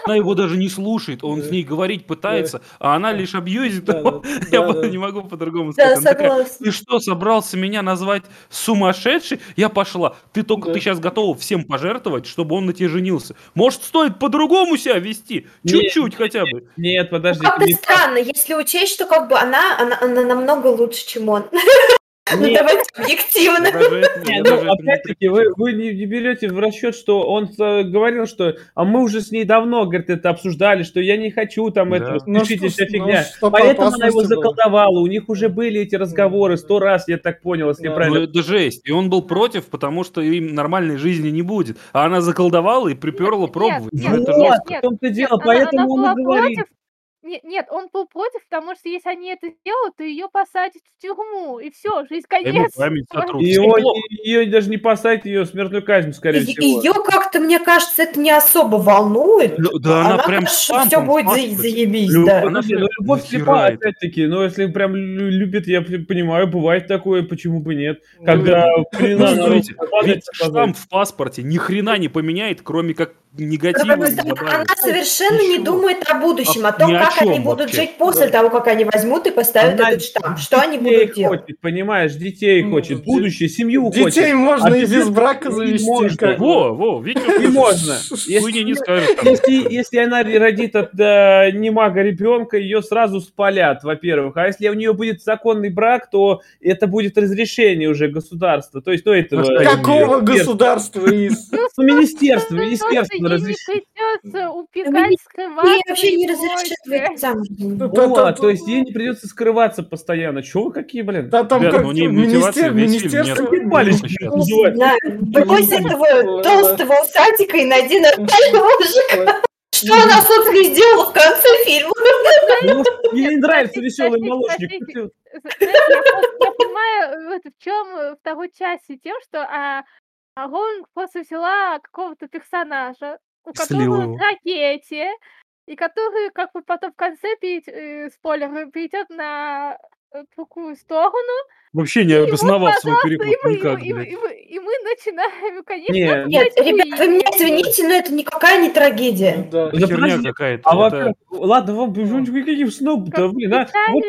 Она его даже не слушает, он Да. с ней говорить пытается, а она лишь абьюзит Да, его. да, Я да, да. не могу по-другому Да, сказать. Такая, ты что, собрался меня назвать сумасшедший? Я пошла. Ты только, Да. ты сейчас готова всем пожертвовать, чтобы он на тебе женился. Может, стоит по-другому себя вести? Чуть-чуть хотя бы. Нет, Ну, подожди. как-то ты не прав. странно, если учесть, что как бы она, она, она намного лучше, чем он. Ну давайте объективно. Это- ну, это опять-таки, вы, вы не, не берете в расчет, что он э, говорил, что а мы уже с ней давно, говорит, это обсуждали, что я не хочу там Да. этого, Ну, что- вся фигня. ну, Поэтому она его было. заколдовала. У них уже были эти разговоры сто раз, я так понял, если Да. правильно. Ну, это жесть. И он был против, потому что им нормальной жизни не будет. А она заколдовала и приперла Нет, пробовать. нет, Ну, это нет, в том-то и дело, Нет, она- поэтому она он была и говорит. против. Не- Нет, он был против, потому что если они это сделают, то ее посадят в тюрьму, и все, жизнь конец. плохо. ее даже не посадят, ее смертную казнь, скорее всего. Ее как-то, мне кажется, это не особо волнует. Ну, Да она прям кажется, все будет за- заебись, Лю- да. Она ну, любовь натирает. опять-таки. Но если прям лю- любит, я понимаю, бывает такое, почему бы нет. Ну, Когда Ну, штамп в паспорте ни хрена не поменяет, кроме как негатива она совершенно не думает о будущем, о А том, о как они будут вообще. жить после того, как они возьмут и поставят Она этот штамп. Что они детей будут делать? хочет, понимаешь, детей Ну, хочет, будущее, семью Детей хочет. можно А и без брака завести. можно. как. Во, во, видите, И можно. Хуйни не Если, если, если она родит от э, немага ребенка, ее сразу спалят, во-первых. А если у нее будет законный брак, то это будет разрешение уже государства. То есть, ну, этого... Какого государства. Ну, министерство, министерство просто ей вообще не разрешат да, то есть ей не придется скрываться постоянно. Чего вы какие, блин? Да там как ну, министерство... Ну, брось этого толстого усатика и найди нормального мужика. Что она, собственно, и сделала в конце фильма? Ну, Ей не нравится веселый молочник. я, понимаю, вот в чем второй части, тем, что а, а Роулинг просто взяла какого-то персонажа, у которого его. трагедия, и который, как бы потом в конце, перейд- э, спойлер, перейдет на э, другую сторону, Вообще не обосновал свой переход и мы, и никак, и мы- и мы- и мы начинаем, конечно, Не, Нет, пугать ребят, вы меня извините, но это никакая не трагедия. Да. Это Да херня какая-то. А это- во-первых, ладно, вам почему каких сноб-то, Как блин, а? Вот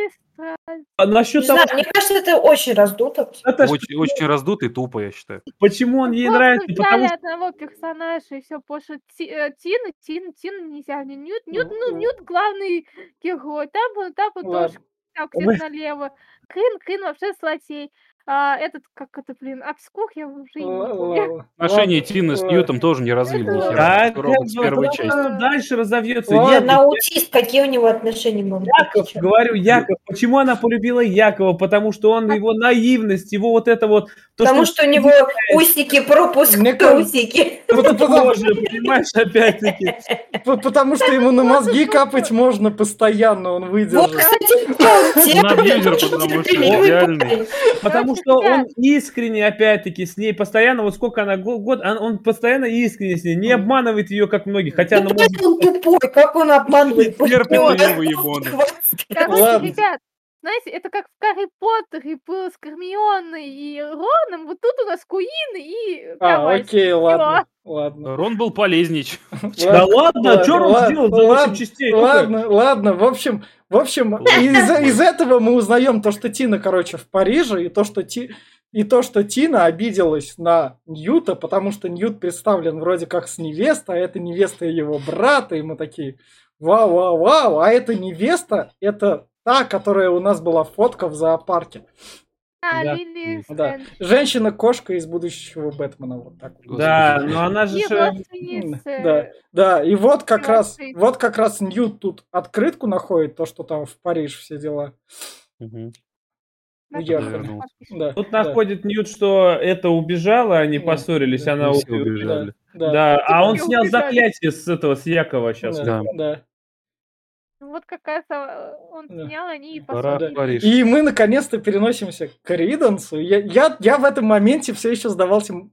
а Не насчет того, знаю, мне кажется, это очень раздуто. это ж Очень, очень раздуто и тупо, я считаю. почему он ей Просто нравится, взяли потому что одного персонажа и все, потому что Ти- э, Тина, Тина, Тина нельзя, не Ньют, Ньют, ну, Ну, Ньют главный герой, там, там он тоже так где-то налево, Крин, Крин вообще злодей, а, этот, как это, блин, Обскур, я уже не помню. Отношения Тины с. Ньютом тоже не развили ни хера. Да, Ровно с первой части. что дальше разовьется. Яков, аутист, какие у него отношения могут быть? Яков, Ты чё? говорю, Яков, почему она полюбила Якова? Потому что он, его наивность, его вот это вот... То, Потому что у него усики, пропуск, Мне кажется- трусики. Вот Боже, понимаешь, опять-таки. потому что ему на мозги капать можно постоянно, он Вот, выдержит. кстати, он потому что он искренне, опять-таки, с ней постоянно, вот сколько она, го- год, он, постоянно искренне с ней, не обманывает ее, как многих, хотя она Ну, может... блядь, он тупой, как он обманывает. Терпит ее выебоны. Короче, ребят, знаете, это как в Гарри Поттере было с Гермионой и Роном, вот тут у нас Куин и А, давай. окей, ладно. Ладно. Рон был полезней. чем- Да ладно, что он ладно, сделал за 8 ладно, частей? Ну-ка. Ладно, ладно, в общем, в общем, из, из этого мы узнаем то, что Тина, короче, в Париже, и то, что Ти, и то, что Тина обиделась на Ньюта, потому что Ньют представлен вроде как с невестой, а это невеста его брата, и мы такие, вау, вау, вау, а эта невеста, это та, которая у нас была фотка в зоопарке. А, Да. Лили Да. Женщина-кошка из будущего Бэтмена, вот так. вот. Да, но она же... Да. Да, и вот как раз, вот как раз Ньют тут открытку находит, то, что там в Париж все дела. На Уехали. Да, Тут да, находит Ньют, что это убежало, они Да, поссорились, да. она... Мы все у- убежали. да, Да, а он снял убежали. заклятие с этого, с Якова сейчас. да, Да. Ну Вот как раз а, он снял, они и. Париж. И мы наконец-то переносимся к Ридансу. Я, я, я в этом моменте все еще задавался м-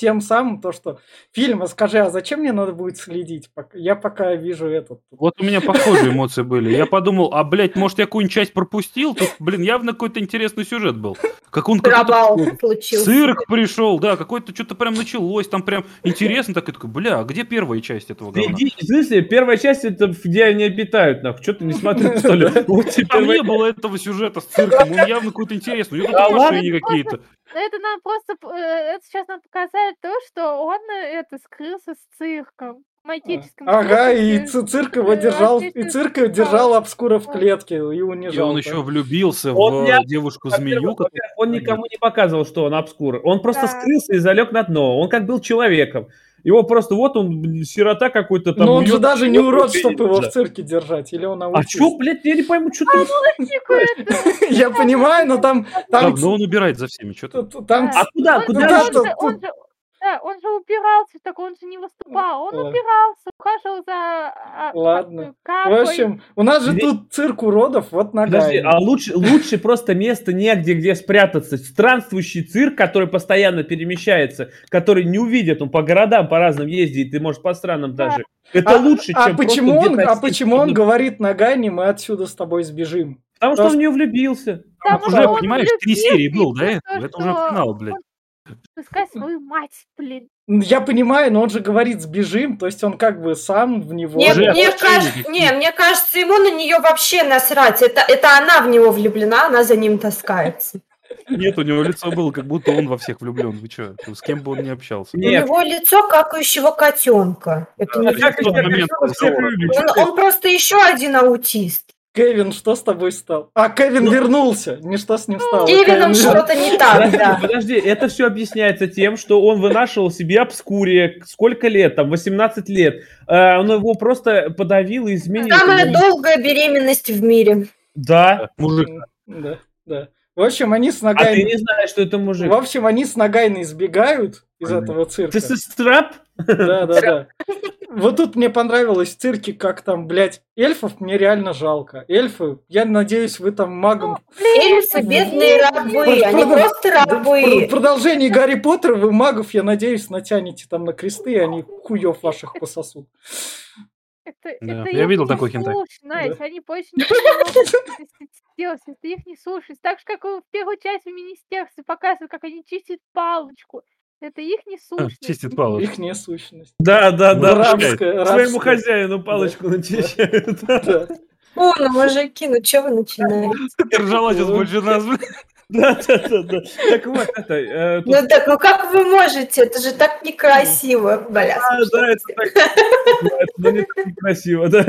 тем самым, то, что фильм, а скажи, а зачем мне надо будет следить? Я пока вижу этот. Вот у меня похожие эмоции были. Я подумал, а, блядь, может, я какую-нибудь часть пропустил? Тут, блин, явно какой-то интересный сюжет был. Как он Пробал случился. цирк пришел, да, какой-то что-то прям началось, там прям интересно, так и такой, бля, а где первая часть этого говна? В смысле, первая часть это где они обитают, нахуй. Что ты не смотрел, что ли? Там не было этого сюжета с цирком, он явно какой-то интересный. У него тут ладно? машины какие-то. Но это нам просто, э, это сейчас нам показали то, что он э, это скрылся с цирком. Магическим Ага, цирком, и цирк его э, держал, и цирк держал обскура в клетке и И унижал. он да. еще влюбился Он в не- девушку-змею. Он никому не показывал, что он обскур. Он просто Да. скрылся и залег на дно. Он как был человеком. Его просто вот он, сирота какой-то там. Но он же даже не урод, чтобы его в цирке держать. Или он А чё, блядь, я не пойму, что ты... Тихо, это- Я понимаю, но там... там Давно он убирает за всеми, что ты. т- там. А куда, куда? он же- да, он же убирался, так он же не выступал. Он Ладно. убирался, ухаживал за а, Ладно. как- В Капой. общем, у нас же Ле- тут цирк уродов, вот нога. Подожди, а лучше, лучше просто место негде, где спрятаться. Странствующий цирк, который постоянно перемещается, который не увидит, он по городам по разным ездит, и может по странам Да. даже. Это лучше, а чем почему он, а почему он говорит Нагани, мы отсюда с тобой сбежим? Потому что он в нее влюбился. Потому Уже, понимаешь, три серии был этого. Это уже финал, блядь. Пускай свою мать, блин. Ну, Я понимаю, но он же говорит сбежим, то есть он как бы сам в него. Не, Уже мне, кажется, не, мне кажется, ему на нее вообще насрать. Это, это она в него влюблена, она за ним таскается. Нет, у него лицо было, как будто он во всех влюблен. Вы что? С кем бы он не общался? Нет. У него лицо какающего котенка. Это не А как он, он просто еще один аутист. Кевин, что с тобой стал? А, Кевин вернулся. Не что с ним стало. С Кевином Кевин что-то не так, да. подожди, это все объясняется тем, что он вынашивал себе обскурие. Сколько лет? Там 18 лет. А, Он его просто подавил и изменил. Самая долгая беременность в мире. Да. Мужик. Да, да. В общем, они с А ты Нагайной... не знаешь, что это мужик. В общем, они с Нагайной сбегают из этого цирка. Ты со страп? Да, да, да. Вот тут мне понравилось в цирке, как там, блядь, эльфов мне реально жалко. Эльфы, я надеюсь, вы там магом... Эльфы, бедные рабы, они просто Да, в рабы. продолжении Гарри Поттера вы магов, я надеюсь, натянете там на кресты, и они хуев ваших пососут. Это, Да, это я видел не такой хентай. Настя, они больше ничего не могут сделать, это их не слушать. Так же, как в первой части в министерстве показывают, как они чистят палочку. Это их А, несущность. чистит палочку. Их несущность. Да, да, Ну, да. рабская, Своему рабская. хозяину палочку начищают. Да. О, ну мужики, ну что вы начинаете? Ржала сейчас больше нас. Да, да, да, да. Так вот, это... э, тут- Ну так, ну как вы можете? Это же так некрасиво, бля. А, да, это так... да, это, ну, не так некрасиво, да.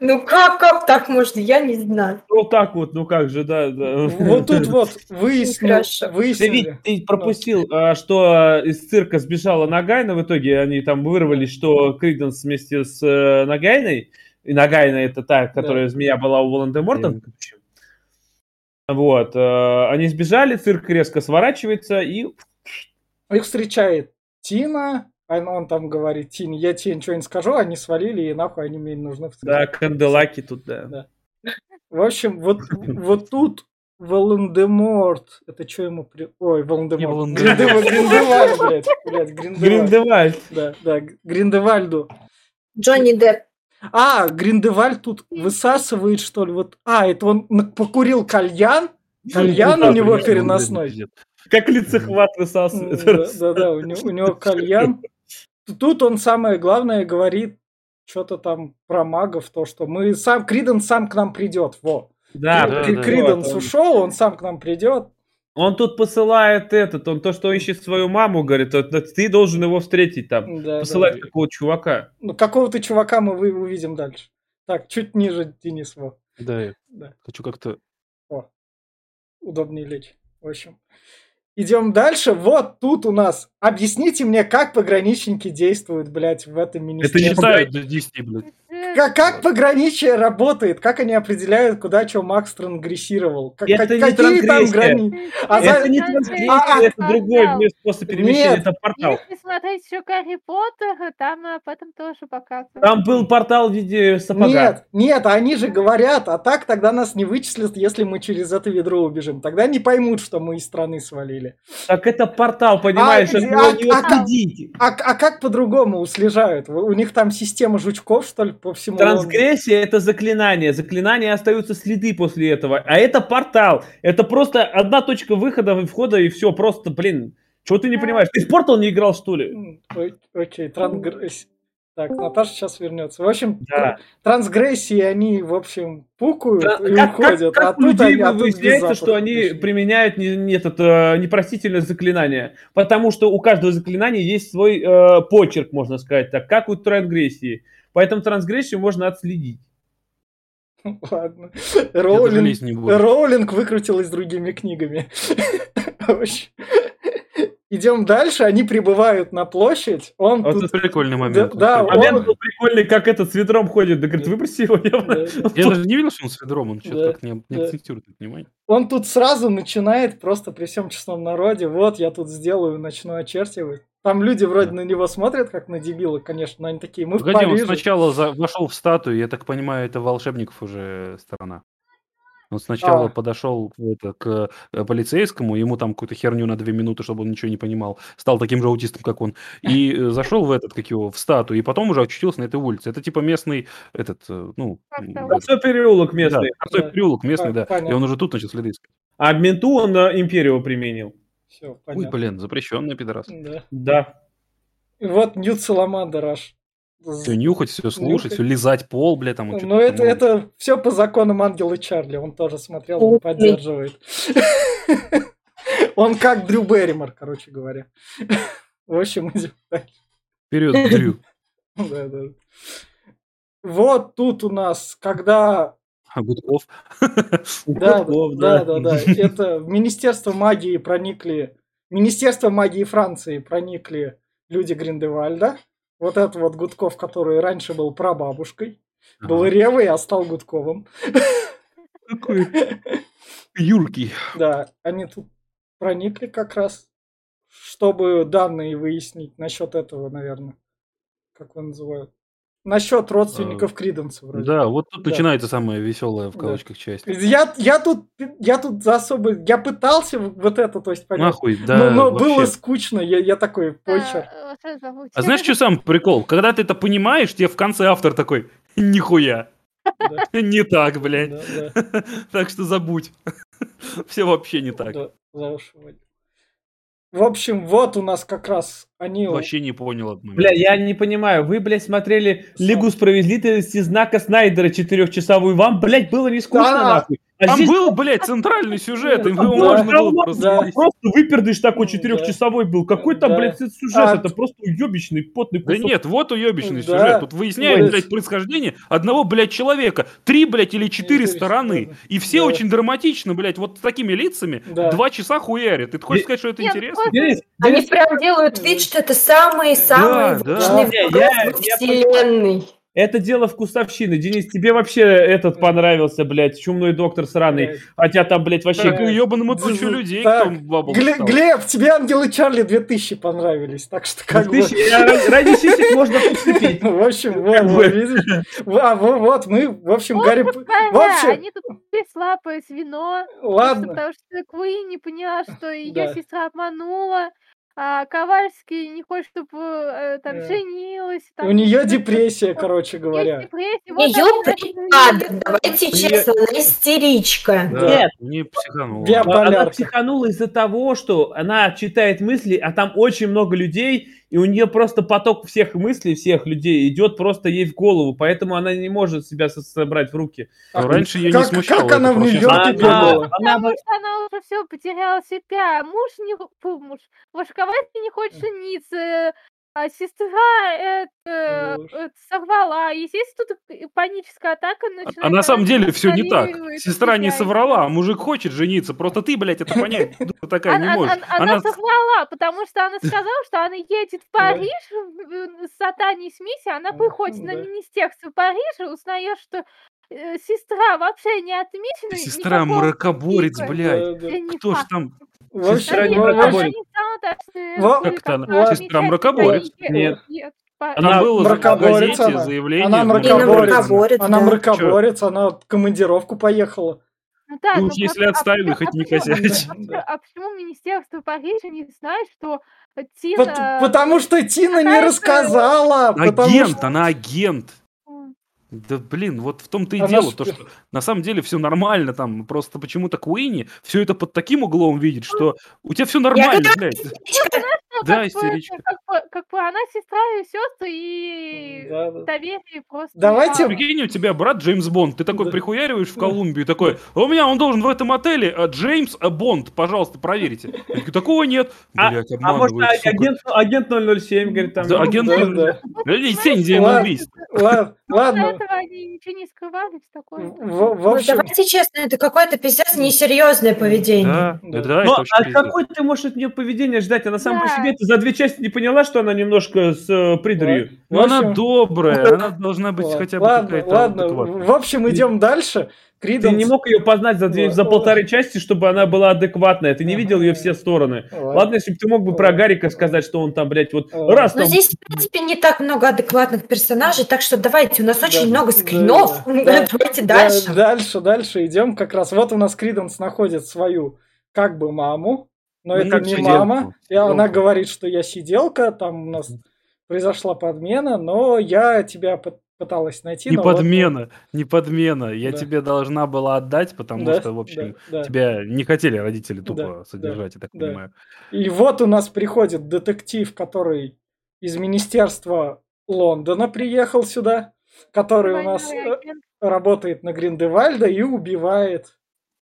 Ну как, как так можно? Я не знаю. Вот так вот, ну как же, да, да. Вот тут вот выяснил, Нехорошо. Ты, выяснили. ведь ты пропустил, а, что из цирка сбежала Нагайна, в итоге они там вырвались, что Криденс вместе с э, Нагайной, и Нагайна это та, которая змея была у Волан-де-Морта. Вот, э, они сбежали, цирк резко сворачивается, и Их встречает Тина, а он там говорит, Тине, я тебе ничего не скажу, они свалили, и нахуй они мне не нужны. в да, цирке». Канделаки тут, да. Да. В общем, вот, вот тут Волан-де-Морт, это что ему при... Ой, Волан-де-Морт. Гриндевальд, блядь, блядь, Гриндевальд. Гриндевальд. Да, да, Гриндевальду. Джонни Депп. А, Гриндевальд тут высасывает, что ли, вот... А, это он покурил кальян, кальян у него переносной. Как лицехват высасывает. Да, да, да, у него, у него кальян. Тут он самое главное говорит что-то там про магов, то, что мы сам, Криден сам к нам придет, во. Да, да, Кри- да. Криденс ушел, он сам к нам придет. Он тут посылает этот, он то, что ищет свою маму, говорит, ты должен его встретить там. Да, Посылает да. такого чувака. Ну, какого-то чувака мы вы- увидим дальше. Так, чуть ниже, Денис, во. Да, я Да. хочу как-то... О, удобнее лечь. В общем, идем дальше. Вот тут у нас. Объясните мне, как пограничники действуют, блядь, в этом не министерстве. Считаю до 10, блядь. Э, Как, как пограничие работает? Как они определяют, куда что Макс трансгрессировал? Как, Это как- не какие там границы? А это за- не а- трансгрессия, а- это другой портал. способ перемещения, Нет. это портал. Если смотреть еще Гарри Поттера, там об этом тоже показывают. Там был портал в виде сапога. Нет, нет, они же говорят, а так тогда нас не вычислят, если мы через это ведро убежим. Тогда не поймут, что мы из страны свалили. Так это портал, понимаешь, А, от а- него не а- отходите. А, а как по-другому услежают? У них там система жучков, что ли, по всему Лондону? Трансгрессия это заклинание. Заклинания остаются следы после этого. А это портал. Это просто одна точка выхода и входа, и все. Просто, блин, чего ты не понимаешь? Ты в портал не играл, что ли? Ой- Окей, трансгрессия. Так, Наташа сейчас вернется. В общем, Да. тр- трансгрессии, они, в общем, пукают Да, и как, как- уходят. как а у тут они, а тут выясняется, что они пришли. применяют не, не этот, э, непростительное заклинание, потому что у каждого заклинания есть свой э, почерк, можно сказать так, как у трансгрессии. Поэтому трансгрессию можно отследить. Ладно. Роулинг, лезть не буду. Роулинг выкрутилась другими книгами. Идем дальше, они прибывают на площадь. Он Вот тут... это прикольный момент. Да, вообще. он- Момент был прикольный, как этот с ведром ходит. Да говорит, выброси его. я- Да, Я даже не видел, что он с ведром, он Да, что-то как не, не да. акцентирует внимание. Он тут сразу начинает просто при всем честном народе, вот я тут сделаю, начну очерчивать. Там люди вроде Да. на него смотрят, как на дебила, конечно, но они такие, мы в Погоди, он Париже. сначала за- вошел в статую, я так понимаю, это волшебников уже сторона. Он сначала А. подошел это, к э, полицейскому, ему там какую-то херню на две минуты, чтобы он ничего не понимал, стал таким же аутистом, как он, и э, зашел в этот, как его, в статую, и потом уже очутился на этой улице. Это типа местный, этот, э, ну, Кольцо переулок да, местный. Кольцо Да. переулок местный, Пон- да, и он уже тут начал следы искать. А менту он на империю применил. Все, Ой, понятно. блин, запрещенный пидорас. Да. Да. И вот Ньют Саламандр аж. Все нюхать, все слушать, Нюхать. все лизать пол, бля, там. Ну, это, там, это все по законам Ангела Чарли. Он тоже смотрел, он поддерживает. Он как Дрю Берримор, короче говоря. В общем, идем дальше. Вперед, Дрю. Да, да. Вот тут у нас, когда А Гудков. Да, да, да, да. Это в Министерство магии проникли, Министерство магии Франции проникли люди Гриндевальда. Вот это вот Гудков, который раньше был прабабушкой, был. Ревой, а стал Гудковым. Какой юркий. Да, они тут проникли как раз, чтобы данные выяснить насчет этого, наверное. Как его называют? Насчет родственников Криденса вроде. Да, вот тут Да. начинается самая веселая в Да. кавычках часть. Я, я тут, я тут за особо, я пытался вот это, то есть понять. Нахуй, но, да. но вообще. было скучно, я, я такой. А, это забудь. А знаешь, что сам прикол? Когда ты это понимаешь, тебе в конце автор такой, нихуя. Да, Не так, блядь. да, да, Так что забудь. Все вообще не так. да, за уши. В общем, вот у нас как раз они... Вообще не понял этот момент. Бля, я не понимаю, вы, блядь, смотрели Лигу справедливости знака Снайдера четырехчасовую, вам, блядь, было не скучно, Да. нахуй. А Там здесь был, блядь, центральный сюжет, его там можно было говно, просто... вынести. просто выпердыш такой Да. четырехчасовой был. Какой там, Да. блядь, сюжет? А, Это просто уебищный, потный Да кусок. нет, вот уебищный Да. сюжет. Тут выясняют, блядь, происхождение одного, блядь, человека. Три, блядь, или четыре стороны. И все Да. очень драматично, блядь, вот с такими лицами Да. два часа хуярят. Ты хочешь сказать, что это Нет, интересно? просто- Они прям делают вид, что это самые-самые Да, да. важные Я- вопросы я- вселенной. Это дело вкусовщины. Денис, тебе вообще этот понравился, блядь, чумной доктор сраный. Хотя там, блядь, вообще... Так, ебаному тучу людей, так, кто Гле-. Глеб, тебе Ангелы Чарли 2000 понравились, так что как бы... Тысячи- я ради- сисек можно подцепить. В общем, вот, бы. А, во- вот, мы, в общем, Гарри... В общем, они тут слапают вино. ладно. Потому что Куин не поняла, что ее сестра обманула. А Ковальский не хочет, чтобы э, там Да. женилась. там У нее депрессия, короче говоря. депрессия, У вот нее она припадок, давайте Её- честно, она истеричка. Да. Нет, Не психанул. Я- Она психанула из-за того, что она читает мысли, а там очень много людей, и у нее просто поток всех мыслей, всех людей идет просто ей в голову, поэтому она не может себя со- собрать в руки. Но раньше ее не как- смущало. как она в Нью-Йорке она- бегала? она Потому что она уже все потеряла себя. Муж не... Фу, муж. Вашковальский не хочет жениться. А сестра это, Это сорвала. Естественно, тут паническая атака начинается. А на самом деле все не так. Сестра не соврала, а мужик хочет жениться. Просто ты, блядь, это понять дура такая не можешь. она- соврала, потому что она сказала, что она едет в Париж в- с Сатани с миссией. Она приходит на да. министерство Парижа, узнает, что э, сестра вообще не отмечена. сестра мракоборец, блядь. Не Кто ж там? В общем, Сестра не в- в Она общем, мракоборец. не стала так, что Во- вы Как это она? как-то Сестра отмечать мракоборец? Нет. Она было в мракоборец газете она. заявление. Она мракоборец. мракоборец, Она да. мракоборец, она в командировку поехала. Ну да, Ну если а отставили, почему- хоть а не почему- косячь. а почему- Да. А почему Министерство Парижа не знает, что Тина... Потому что Тина не рассказала. Агент, что- она агент. Да блин, вот в том-то и Она дело, ж- то, что на самом деле все нормально там, просто почему-то Куинни все это под таким углом видит, что у тебя все нормально, говорю, блядь. ну, Да, как бы истеричка. это, Как бы, как бы она сестра и сестры, и Да, да. доверие просто... Давайте- мало. Прикинь, у тебя брат Джеймс Бонд, ты такой Да. прихуяриваешь в Колумбию, такой, «А у меня он должен в этом отеле, а, Джеймс а, Бонд, пожалуйста, проверите. Я такой, Такого нет. А- Блять, А может, обманывают, сука. агент, агент 007, говорит, там... Да, ну, агент Да, 007. да. Подожди, день день Ладно. убийства. Ла- До Ладно. этого они ничего не скрывали, такое. В, в Ну, общем, давайте честно, это какое-то пиздец несерьезное поведение. Да, Да. да, Ну, это очень а пиздец. какой ты можешь от нее поведения ждать? Она сама по Да. себе ты за две части не поняла, что она немножко с э, придурью. Ну, в она общем, добрая, она должна быть ладно, хотя бы ладно, какая-то ладно. адекватная. В общем, идем дальше. Ты Криденс... не мог ее познать за, две, за полторы части, чтобы она была адекватная. Ты не видел ее все стороны. Ладно, если бы ты мог бы про Гарика сказать, что он там, блядь, вот Ладно. раз Но там... здесь, в принципе, не так много адекватных персонажей, так что давайте, у нас очень Да, много скринов. да, да. Давайте Да, дальше. Дальше, дальше идем. Как раз вот у нас Криденс находит свою как бы маму, но Ну, это не сиделку. мама. И она Сиделку. говорит, что я сиделка, там у нас произошла подмена, но я тебя пы- пыталась найти. Не но вот- подмена, не подмена. Я Да. тебе должна была отдать, потому Да, что, в общем, да, да. тебя не хотели родители тупо Да, содержать, я так да. понимаю. И вот у нас приходит детектив, который из Министерства Лондона приехал сюда, который у нас э, работает на Гриндевальда и убивает.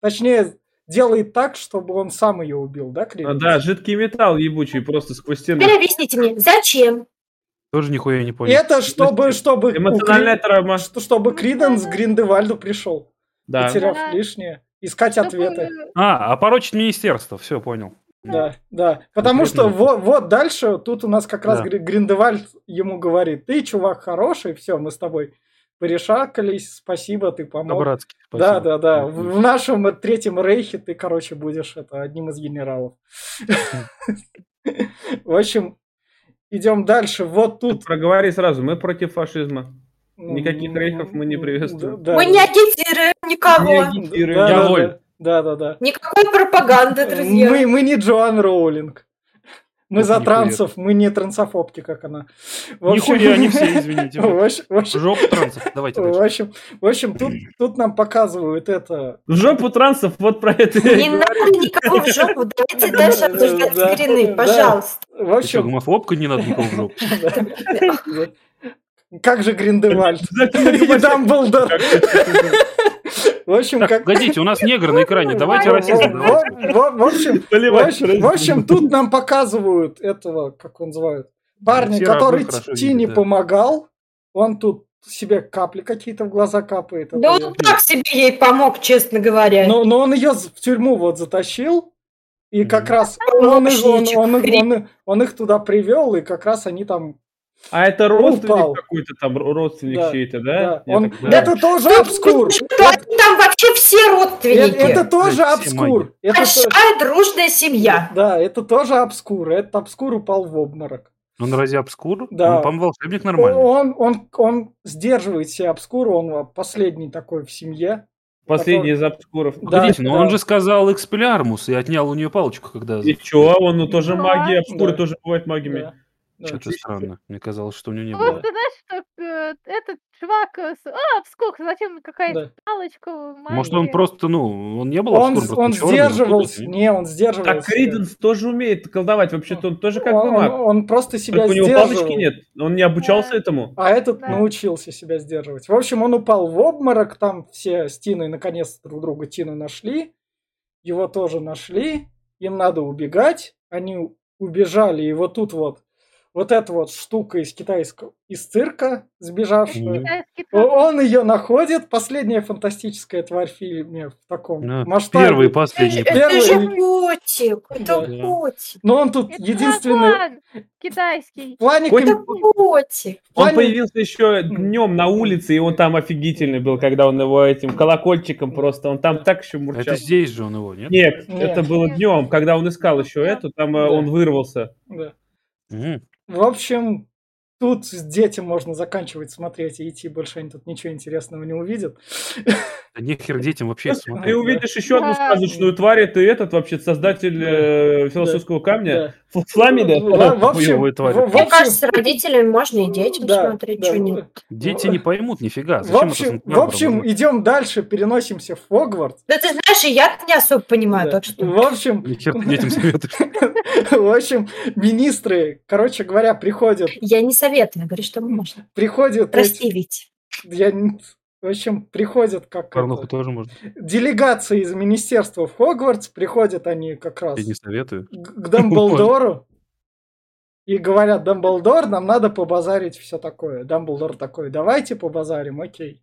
Точнее, делает так, чтобы он сам ее убил, да, А, Криденс? Да, жидкий металл ебучий просто сквозь стену. Теперь объясните мне, зачем? Тоже нихуя не понял. Это чтобы, чтобы, Эмоциональная Кри- травма. что- чтобы Криденс к Гриндевальду пришел, Да. потеряв Да. лишнее, искать Чтобы, ответы. А, опорочить министерство, все, понял. Да, да. Потому что вот, вот дальше тут у нас как раз Да. Гри- Гриндевальд ему говорит, ты чувак хороший, все, мы с тобой порешакались, спасибо, ты помог. По-братски. Да, спасибо. да, да. В, в нашем третьем рейхе ты, короче, будешь это одним из генералов. В общем, идем дальше. Вот тут... Проговори сразу, мы против фашизма. Никаких рейхов мы не приветствуем. да, Мы не агитируем никого. Да, Я да, воль. да, да, да, да. Никакой пропаганды, друзья. Мы, мы не Джоан Роулинг. Мы за трансов, мы не трансофобки, как она. В общем- Нихуя не все, извините. В общем- Жопу трансов. Давайте в общем, в общем, тут, тут нам показывают это. В жопу трансов, вот про это Не надо никого в жопу, давайте дальше обсуждать Да, скрины, пожалуйста. В общем, гомофобка не надо никого в жопу? как же Гриндевальд и Дамблдор. В общем, Так, как... погодите, у нас негр на экране, давайте расизм. в- общем, тут нам показывают этого, как он называют, парня, который да. помогал. Он тут себе капли какие-то в глаза капает. Да он так себе ей помог, честно говоря. Но, но он ее в тюрьму вот затащил, и как раз он их туда привел, и как раз они там... А это родственник какой-то там, родственник Да, чей-то, да, да? Он- так понимаю. Это тоже Тут обскур! что, там вообще все Это, родственники. это тоже Все обскур! Это то- Большая дружная семья. Да, это тоже обскур. Этот обскур упал в обморок. Он разве обскур? Да. Он, по-моему, волшебник нормальный. Он, он, он сдерживает себе обскур, он последний такой в семье. Последний из обскуров. Да, но да. он же сказал экспелярмус и отнял у нее палочку, когда... И чё, он ну, тоже Да. магия, обскуры Да. тоже бывают магиями. Да, да. Что-то странно. Мне казалось, что у него не Вот было. ты знаешь, что э, этот чувак... э, с- А, обскук, зачем какая-то Да. палочка, Может, он магия? просто, ну, он не был Он, обскур, просто он чёрный, сдерживался. какой-то, Не, он сдерживался. Так Криденс тоже умеет колдовать, вообще-то он тоже как бы он, маг. он- он просто себя Только у него сдерживал. палочки нет, он не обучался Да. этому. А этот Да. научился себя сдерживать. В общем, он упал в обморок, там все с Тиной наконец друг друга Тину нашли, его тоже нашли, им надо убегать, они убежали, и вот тут вот вот эта вот штука из китайского, из цирка сбежавшая, он ее находит, последняя фантастическая тварь в фильме в таком Да, масштабе. Первый Это последний. это Первый- же котик, это Да. котик, Но он тут Это единственный дракон китайский. в плане, Котик? ком- это котик. Он плане- появился еще днем на улице, и он там офигительный был, когда он его этим колокольчиком просто, он там так еще мурчал. Это здесь же он его, нет? Нет, Нет. это было днем, когда он искал еще эту, там э, Да. он вырвался. Да. В общем, тут с детям можно заканчивать смотреть и идти, больше они тут ничего интересного не увидят. Да нехер детям вообще смотреть. ты увидишь еще одну сказочную тварь, это этот вообще создатель Да. э, философского камня. Фламида. В- в общем, Мне кажется, родителям можно и детям Да, смотреть, да. что нет. Дети не поймут нифига. В общем, идем дальше, переносимся в Хогвартс. Да ты знаешь, и я не особо понимаю, Да. так что... В общем, детям советуешь. в общем, министры, короче говоря, приходят, Я не советую, говорю, что можно. приходят, Прости, эти- ведь. я не- в общем, приходят как Порнуху это, тоже можно. делегация из министерства в Хогвартс, приходят они как раз Я не советую. к к Дамблдору и говорят, Дамблдор, нам надо побазарить все такое. Дамблдор такой, давайте побазарим, окей.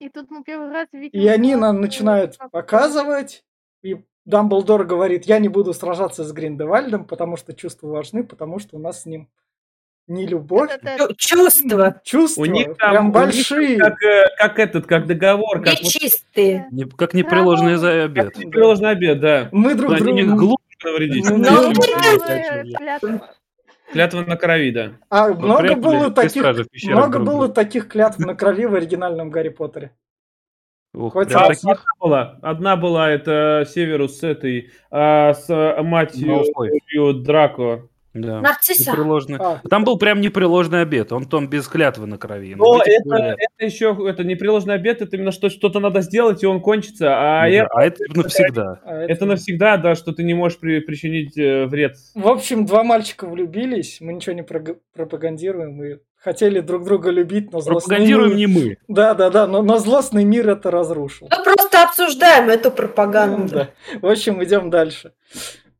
И тут мы первый раз видим... И они нам начинают показывать, и Дамблдор говорит, я не буду сражаться с Гриндевальдом, потому что чувства важны, потому что у нас с ним не любовь. Чу- Чувства. чувства У них там прям них большие. Как, э, как этот, как договор, как вот Нечистые. Не- Как непреложный за обед. приложный обед, да. Мы друг Они не другу... глупо навредить. Ну, Ну, ну, клятва. На крови, да. А Вот много было таких... Много было таких клятв на крови в оригинальном Гарри Поттере. Ох, Хоть таких? Одна была, одна была это Северус с этой, а, с э, матерью Малфой. Драко. Да. Нарцисса. Непреложный. А, Там был прям непреложный обед. Он там без клятвы на крови. Но этих это, более- это еще это непреложный обед, это именно что что-то надо сделать, и он кончится. А, Да, это, а это навсегда. а это навсегда, да, что ты не можешь при- причинить э, вред. В общем, два мальчика влюбились, мы ничего не прог- пропагандируем, мы хотели друг друга любить, но злостный Пропагандируем мир... не мы. Да, да, да, но, но злостный мир это разрушил. Мы просто обсуждаем эту пропаганду. Да. В общем, идем дальше.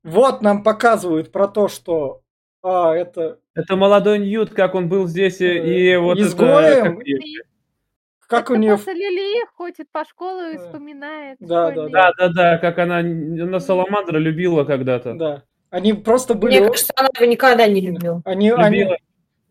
Вот нам показывают про то, что а, это Это молодой Ньют, как он был здесь, э, и вот Изгоем? это... как как у это нее... после Лили ходит по школе и вспоминает. Да, да, Да, да, да, как она, она Саламандра любила когда-то. Да. Они просто были... Мне кажется, она его никогда не любила. Они, они- Любила.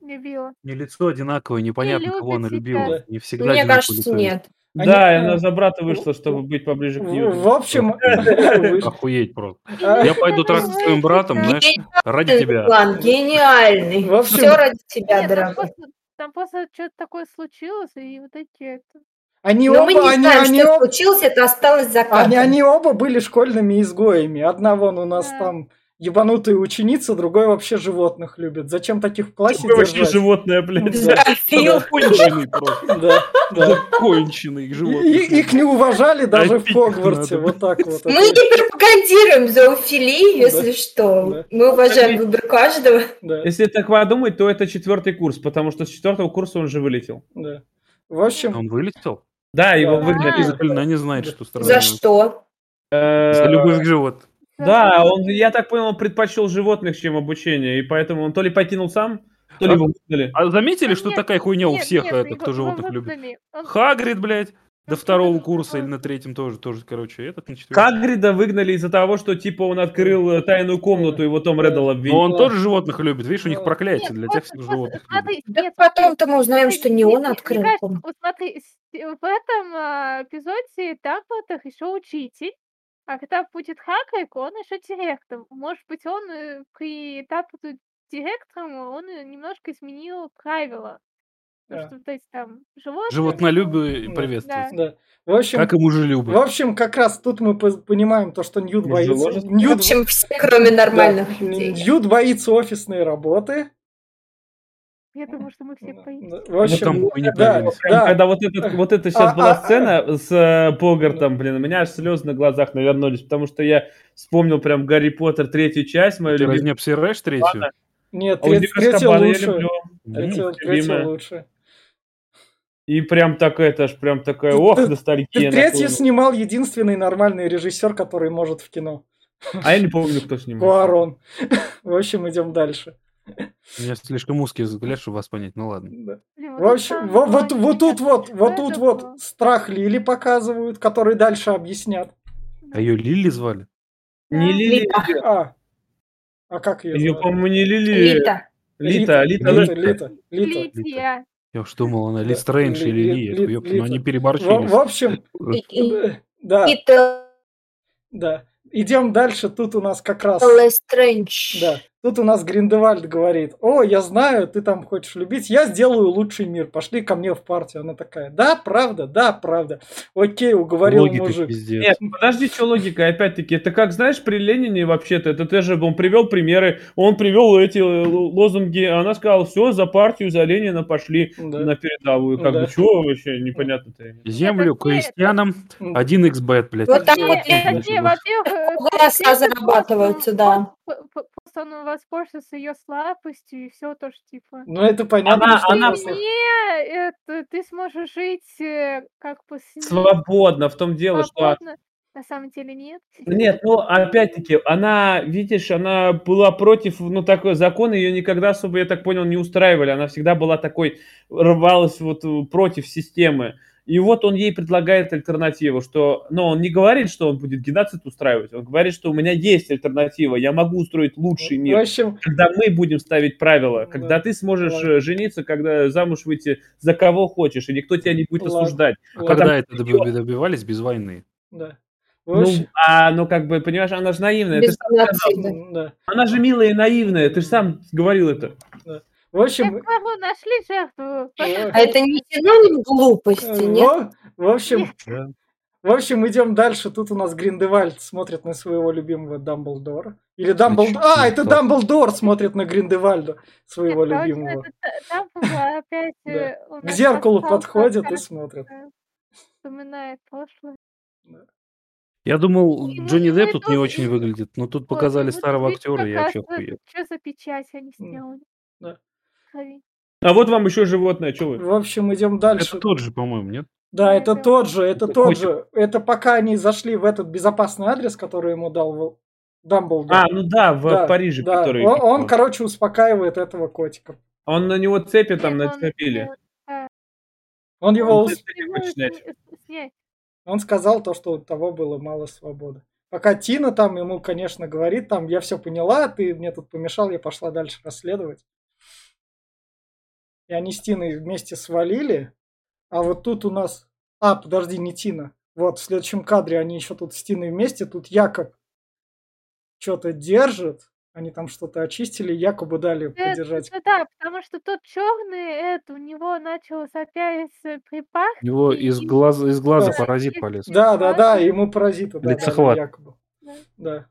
Любила. Не лицо одинаковое, непонятно, кого она любила. Не всегда Мне кажется, лицо нет. Они- Да, и она за брата вышла, чтобы быть поближе к Ньюту. в общем... Охуеть просто. А, Я пойду трахаться с твоим братом, знаешь, ради тебя. план, гениальный. В общем- Все ради тебя, Нет, там дорогой. просто, там просто что-то такое случилось, и вот эти... это- Они Но мы оба, не они, знаем, они, что оба- случилось, это осталось за они, кадром. они оба были школьными изгоями. Одна вон у нас Да. там ебанутые ученицы, другой вообще животных любит. Зачем таких в классе Какое вообще животное, блядь. Зоофил. Конченый просто. Да, да. Законченный И- животных. их не уважали даже в Хогвартсе. надо. Вот так вот. Мы не пропагандируем зоофилию, если Да. что. Да. Мы уважаем выбор каждого. Да, Если так подумать, то это четвертый курс, потому что с четвертого курса он же вылетел. да. В общем, Он вылетел? Да, его Да. выгнали. А. Блин, они знают, что За странно. что? Э, За любых животных. Да, он, я так понял, он предпочел животных, чем обучение, и поэтому он то ли покинул сам, то ли А- его выгнали. А заметили, что Нет, такая хуйня у всех, нет, это, кто животных любит? Он- Хагрид, блядь, до он второго курса или он- на третьем тоже, тоже, короче, этот на четвертом. Хагрида выгнали из-за того, что типа он открыл э, тайную комнату, его Том Реддл Но обвинил. он Да. тоже животных любит, видишь, у них Да. проклятие для вот- тех всех вот животных. Да потом-то мы узнаем, что не он открыл. вот с- в этом а, эпизоде Дамблдор еще учитель, а когда будет Хагрид, он еще директор. Может быть, он э, при Дамблдоре директором, он э, немножко изменил правила. Да. Потому что, то есть, там, животные... Животнолюбие Да. приветствуется. да. В общем, Как и мужелюбие. в общем, как раз тут мы по- понимаем то, что Ньют боится. Мужеложество? В Ньют, общем, все, кроме нормальных да, людей. Ньют боится офисной работы. Я думаю, что мы все боимся. В общем, там мы не да. Прям, да. Когда вот, этот, вот это сейчас А, была а, сцена с э, Богартом, блин, у меня аж слезы на глазах навернулись, потому что я вспомнил прям Гарри Поттер третью часть, мою Ты любимую. разве не обсираешь третью? Ладно. Нет, А треть- третья лучше. Третья, третья лучше. И прям так это ж прям такая, ох, Ты- ностальгия. Третья нахлынула. снимал единственный нормальный режиссер, который может в кино. А я не помню, кто снимал. Куарон. В общем, идем дальше. У меня слишком узкий взгляд, чтобы вас понять. Ну ладно. Да. В вот общем, вот, вот, вот тут вот, вот тут вот страх Лили показывают, который дальше объяснят. А ее Лили звали? Не. Лили. А, а как ее Ее, по-моему, не Лили. Лита. Лита, Лита, Лита, Лита. Лита. Я уж думал, она Ли Стрэндж Ли- или Ли- Ли. Ли- ёпта, ну они Лита. переборщились. В, общем, да, да. Идем дальше. Тут у нас как раз... Лестрэндж. Да. Тут у нас Гриндевальд говорит, о, я знаю, ты там хочешь любить, я сделаю лучший мир, пошли ко мне в партию. Она такая, да, правда, да, правда. Окей, уговорил Логика мужик. пиздец. Нет, подожди, что логика? Опять-таки, это как, знаешь, при Ленине вообще-то, это тоже он привел примеры, он привел эти э, лозунги, а она сказала, все, за партию, за Ленина пошли Да. на передовую. Как Да. бы, что вообще непонятно-то? Землю крестьянам М. 1 xbet, блядь. Вот так вот Не, я- не, не, во-первых, Голоса это зарабатываются, просто- он воспользовался ее слабостью и все тоже типа. Ну, это понятно, Она- что она- просто- Не, это ты сможешь жить э, как бы с Свободно в том дело, что... свободно. На самом деле нет. Нет, ну, опять-таки, она, видишь, она была против, ну, такой закон, ее никогда особо, я так понял, не устраивали. Она всегда была такой, рвалась вот э, против системы. И вот он ей предлагает альтернативу, что, ну, он не говорит, что он будет геноцид устраивать, он говорит, что у меня есть альтернатива, я могу устроить лучший В мир, общем, когда мы будем ставить правила, Да. когда ты сможешь Ладно. э, жениться, когда замуж выйти за кого хочешь, и никто тебя не будет Ладно. осуждать. А ладно, когда это доби- добивались без войны? да. В Ну, а, ну, как бы, понимаешь, она же наивная. ты Без ж сам сказал. да. Она же милая и наивная, ты же сам говорил это. В общем, Так, кого нашли жертву? э, А это не синоним глупости, нет? в, в общем, в общем, идем дальше. Тут у нас Гриндевальд смотрит на своего любимого Дамблдора. Или Дамблдор... А, это? Дамблдор смотрит на Гриндевальда, своего любимого. это опять... Да. э, К зеркалу подходит и смотрит. э, Вспоминает прошлое. Я думал, Ему- Джонни Депп тут не очень выглядит, но тут показали старого актера, я вообще охуел. Что за печать они сделали? Да. А вот вам еще животное, что вы? В общем, идем дальше. Это тот же, по-моему, нет? Да, Да, это тот же, это тот же. Это пока они зашли в этот безопасный адрес, который ему дал Дамблдор. А, ну да, в Да, Париже, да. который... Он, он, короче, успокаивает этого котика. Он на него цепи там нацепили. э, Он его, Он он сказал то, что у того было мало свободы. Пока Тина там ему, конечно, говорит, там, я все поняла, ты мне тут помешал, я пошла дальше расследовать. И они с Тиной вместе свалили, а вот тут у нас... А, подожди, не Тина. Вот, в следующем кадре они еще тут с Тиной вместе, тут Якоб что-то держит, они там что-то очистили, Якобы дали Э, подержать. ну да, потому что тот черный, это у него началось опять э, припах. У него и- из глаза, из глаза Да. паразит полез. Да, да, да, ему паразиты да, дали Лицехват. Якобу. Да. Да.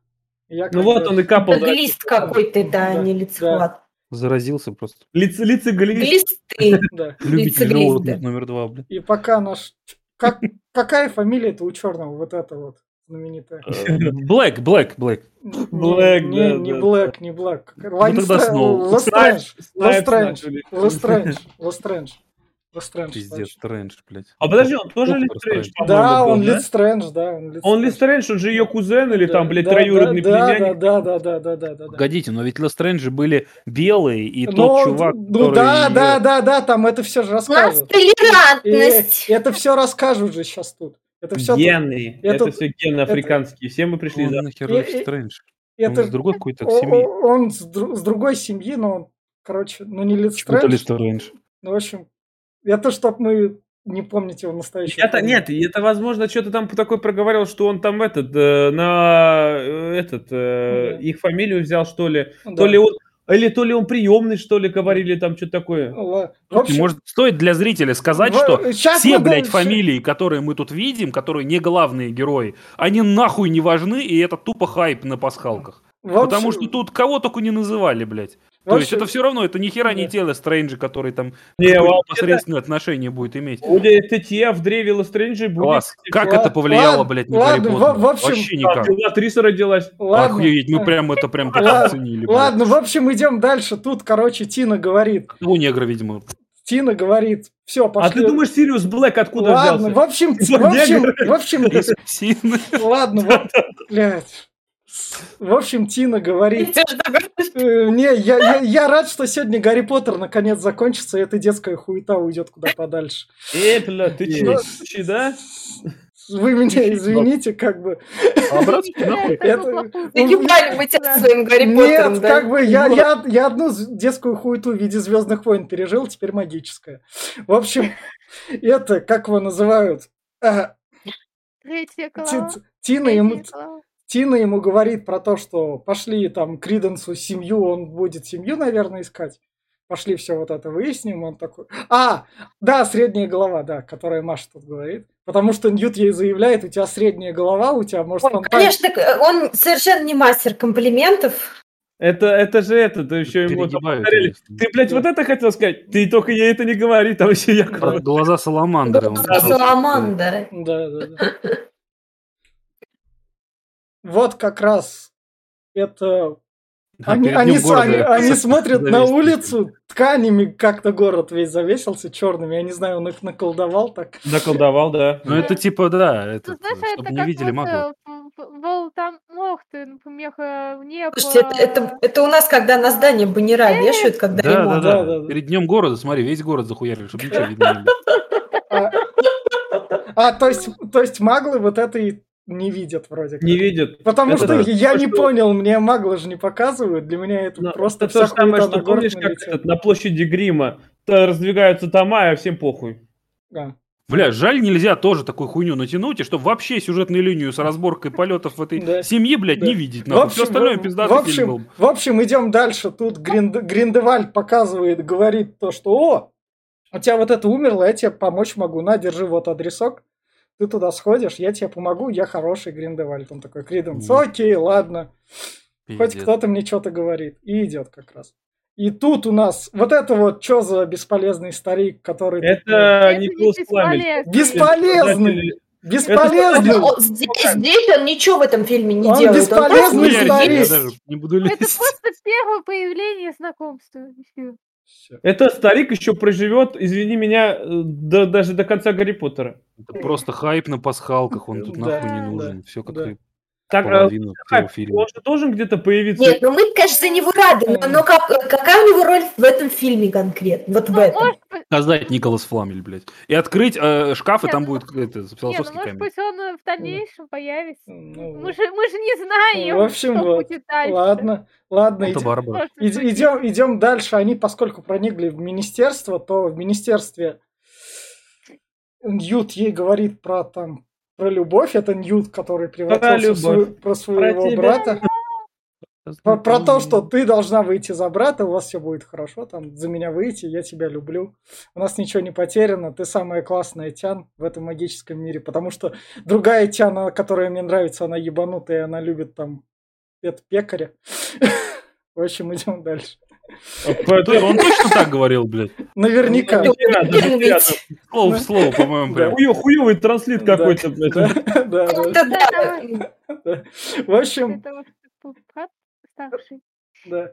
Я Ну вот бы- он и капал. Это да. глист какой-то, да, Да, не лицехват. Заразился просто. Лиц, лицеглист. Глисты. Любитель животных номер два, блядь. И пока наш... Как... Какая фамилия это у черного? Вот это вот знаменитая. Э, Блэк, Блэк, Блэк. Блэк, не, да, не Блэк, не Блэк. тогда Сноу. Лестрэндж. Снайпс Лестрэндж. Лестрэндж. Лестрэндж. Лестрэндж. Пиздец, точно. Стрэндж, блядь. А подожди, он тоже Доктор Листрэндж, Стрэндж. Да, по-моему, он был, да? Лестрэндж, да. Он Он Лестрэндж. Листрэндж, он же ее кузен или Да, там, блядь, да, троюродный да, племянник. Да, да, да, да, да, да, да. Погодите, но ведь Лестрэнджи были белые, и Ну, тот чувак, ну который да, её- да, да, да, там это все же У нас расскажут. И толерантность. это все расскажут же сейчас тут. Это все Гены. это- Это, все гены африканские. Все мы пришли Он за... нахер И- Лестрэндж? Стрэндж? это Он из другой какой-то о- семьи. он с, дру- с другой семьи, но он, короче, ну не Почему-то Лестрэндж. Лестрэндж. Ну, в общем, это чтоб мы не помните его настоящее. Это, нет, это, возможно, что-то там такой проговорил, что он там этот, э, на э, этот, э, Да. их фамилию взял, что ли. Да. То ли он, или то ли он приемный, что ли, говорили там что-то такое. В общем, Может, стоит для зрителя сказать, в- что щас все, блядь, дальше- фамилии, которые мы тут видим, которые не главные герои, они нахуй не важны, и это тупо хайп на пасхалках. в общем- Потому что тут кого только не называли, блядь. В То есть общем, это все равно, это ни хера не тело Стрэнджа, который там Не, посредственное отношение будет иметь. Будет Тетья в древе Лестрэнджа будет... Класс. Как это повлияло, блядь, на Гарри в- Поттера? в общем- Вообще А, никак. актриса родилась. Ладно. Охуеть, мы прям это прям оценили. Ладно, в общем, идем дальше. Тут, короче, Тина говорит. У негра, видимо. Тина говорит, все, А пошли. ты думаешь, Сириус Блэк откуда Ладно, в взялся? общем, в общем, негр. в общем, Из псины. ладно, вот, блядь. В общем, Тина говорит, э, не, я, я, я рад, что сегодня Гарри Поттер наконец закончится, и эта детская хуета уйдет куда подальше. Э, бля, ты че, да? Вы меня извините, как бы. А обратно Заебали мы тебя своим Гарри Нет, Поттером, да? как бы я, я, я одну детскую хуету в виде Звездных войн пережил, теперь магическая. В общем, это, как его называют? А, Третья Тина ему. Тина ему говорит про то, что пошли там Криденсу семью, он будет семью, наверное, искать. Пошли все вот это выясним, он такой... А, да, средняя голова, да, которая Маша тут говорит. Потому что Ньют ей заявляет, у тебя средняя голова, у тебя может Ой, фонтан- Конечно, к- он совершенно не мастер комплиментов. Это, это же это, то еще ему конечно. Ты, блядь, вот это хотел сказать? Ты только ей это не говори, там еще я Глаза саламандры. он Глаза Саламандра. Да, да, да. Вот как раз это... А Они, они они- они смотрят на улицу, тканями как-то город весь завесился черными. Я не знаю, он их наколдовал так. наколдовал, да. Ну это типа, да, Ну, это, знаешь, чтобы это не видели магов. э, ты, э. Слушайте, это, это, это у нас, когда на здание баннера вешают, когда Да, да, ремонт. да, Да, да, да. Перед днем города, смотри, весь город захуярили, чтобы ничего видно не было. А, а, то есть, то есть маглы вот это и не видят вроде как. Не видят. Потому Это что да. я То, не что- понял, мне маглы же не показывают, для меня это Ну, просто это то вся самое, хуета что помнишь, как этот, на площади Грима то раздвигаются тома, а всем похуй. Да. Бля, жаль, нельзя тоже такую хуйню натянуть, и чтобы вообще сюжетную линию с разборкой полетов в этой Да. семье, блядь, Да. не видеть. В Нахуй. Все общем, остальное пиздатый в фильм был. общем, в общем, идем дальше. Тут Гринд- Гриндевальд показывает, говорит то, что о, у тебя вот это умерло, я тебе помочь могу. На, держи вот адресок. Ты туда сходишь, я тебе помогу, я хороший Гриндевальд. Он такой, Криденс, окей, ладно. Хоть Пиздец. кто-то мне что-то говорит. И идет как раз. И тут у нас вот это вот что за бесполезный старик, который... Это Это не. Бесполезный! Бесполезный! Ну, здесь, здесь он ничего в этом фильме не Он делает. Он бесполезный просто Хуярить старик. я даже не буду Это лезть. просто первое появление знакомства. Этот старик еще проживет, извини меня, э, до- даже до конца Гарри Поттера. Это просто хайп на пасхалках, он тут Да, нахуй не да, нужен. Все как да. И Так, а, половина хайп, всего фильма. он же должен где-то появиться. Нет, ну мы, конечно, за него рады, но, но как- какая у него роль в этом фильме конкретно? Вот в Ну, этом. может Сказать Николас Фламель, блядь. И открыть э, шкаф, и Не, там ну, будет это, не, ну философский может камень. быть он э, в дальнейшем появится. Ну, Мы же, мы же не знаем, В общем, что вот. будет дальше. Ладно, ладно, Это иди- иди- идем, идем дальше. Они, поскольку проникли в министерство, то в министерстве Ньют ей говорит про там про любовь. Это Ньют, который превратился в свою- про своего Про тебя. брата. Про, про то, что ты должна выйти за брата, у вас все будет хорошо, там, за меня выйти, я тебя люблю. У нас ничего не потеряно, ты самая классная Тян в этом магическом мире, потому что другая Тян, она- которая мне нравится, она ебанутая, она любит там это пекаря. В общем, идем дальше. Он точно так говорил, блядь. Наверняка. Ну. Слово в слово, по-моему, прям. Хуё- Хуёвый транслит какой-то, блядь. Да, да. В общем, да.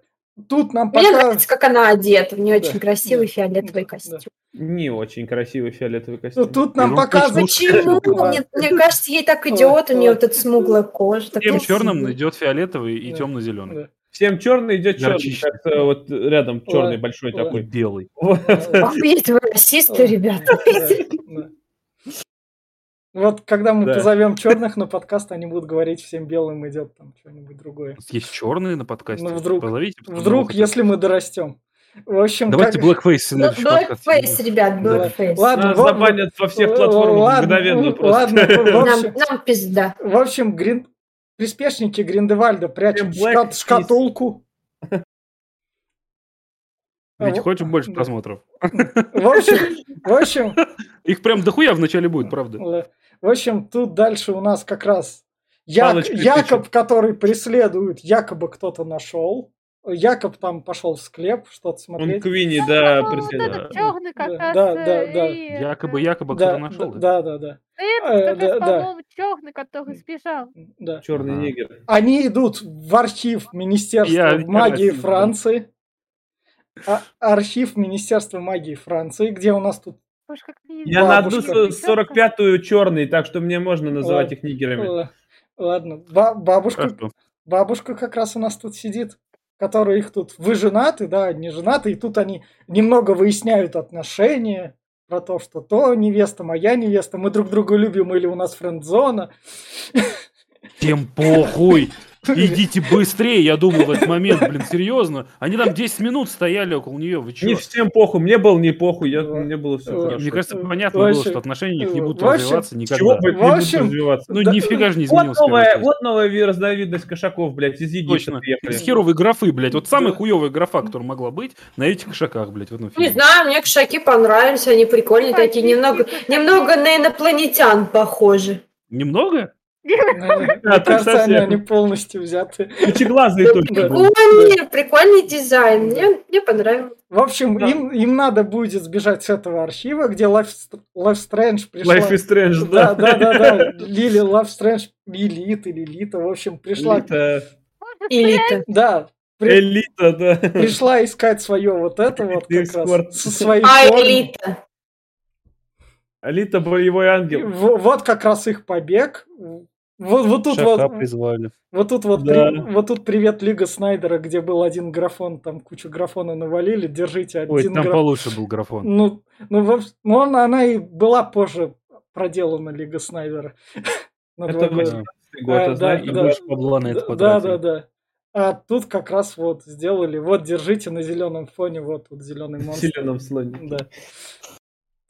Тут нам Мне пока... нравится, как она одета. У нее Да, очень красивый да, фиолетовый да, костюм. Не очень красивый фиолетовый Ну, костюм. Тут нам Ну, показывают... Почему? Мне, мне кажется, ей так идет, у нее вот эта смуглая кожа. Всем черным идет фиолетовый и темно-зеленый. Всем черный идет черный, Горчичный. как э, вот рядом черный большой такой. белый. Видите, вы расисты, ребята. Вот когда мы Да. позовем черных на подкаст, они будут говорить, всем белым идет там что-нибудь другое. Есть черные на подкасте. Ну, вдруг- Позовите. Вдруг, если мы дорастем. В общем, Давайте как- Blackface в Ну. Blackface, ребят, Да. blackface. Ладно, Нас вот- забанят во всех платформах ладно, мгновенно просто. ладно, в Нам, общем, нам пизда. в общем, грин... приспешники Гриндевальда прячут шка- шкатулку. Ведь А, хочешь больше просмотров? В общем, в общем, Их прям дохуя вначале будет, правда? В общем, тут дальше у нас как раз Палочкой Якоб, который преследует, якобы кто-то нашел. Якоб там пошел в склеп что-то Он смотреть. Квинни, да, черный как Да, раз. да, э, да, да. и, э, Якобы, якобы да, кто-то нашел. да, да, да, э, раз, да, да. по-моему, черный, который сбежал. да. Черный Ага. негр. Они идут в архив Министерства Я- магии Франции. А- архив Министерства магии Франции, где у нас тут Я на одну Бабушка. с- 45-ю черный, так что мне можно называть их нигерами. э, Ладно, ба- бабушка, бабушка как раз у нас тут сидит, которая их тут... Вы женаты, да, не женаты, и тут они немного выясняют отношения про то, что то невеста, моя невеста, мы друг друга любим или у нас френд-зона. Всем похуй. Идите быстрее, я думал в этот момент, блин, серьезно. Они там 10 минут стояли около нее, вы чё? Не всем похуй, мне было не похуй, я, мне было все хорошо. Мне кажется, понятно вообще, было, что отношения у них не будут развиваться Чего никогда. бы не В будут развиваться? Ну, Да. нифига же не Вот изменилось. новая, первый вот новая разновидность кошаков, блядь, из Египта Точно. приехали. Из херовой графы, блядь. Вот самая Да. хуевая графа, которая могла быть на этих кошаках, блядь, в этом Не фильме. знаю, мне кошаки понравились, они прикольные такие, немного, немного на инопланетян похожи. Немного? Мне так кажется, они, полностью взяты. Пучеглазые только. Да. блин. Прикольный, прикольный дизайн, мне, мне понравилось. В общем, Да. им, им надо будет сбежать с этого архива, где Life, Life Strange пришла. Life is Strange, Да, да. да, да, да. Лили Life Strange, Лилит или Лита, в общем, пришла. Элита, Элита. Да, при- элита, да. пришла искать свое вот это вот как раз. Со своей А элита. Элита боевой ангел. в- Вот как раз их побег. Вот, вот тут вот, призвали. вот тут вот, Да. при- вот тут привет Лига Снайдера, где был один графон, там кучу графона навалили, держите один Ой, там графон. получше был графон. Ну, ну, в ну, она, она и была позже проделана Лига Снайдера. На два Это года. 18 год, А, а да, знаете, да. больше бабла на это Да, да, да. А тут как раз вот сделали, вот держите на зеленом фоне, вот тут зеленый в монстр. зеленом слоне. Да.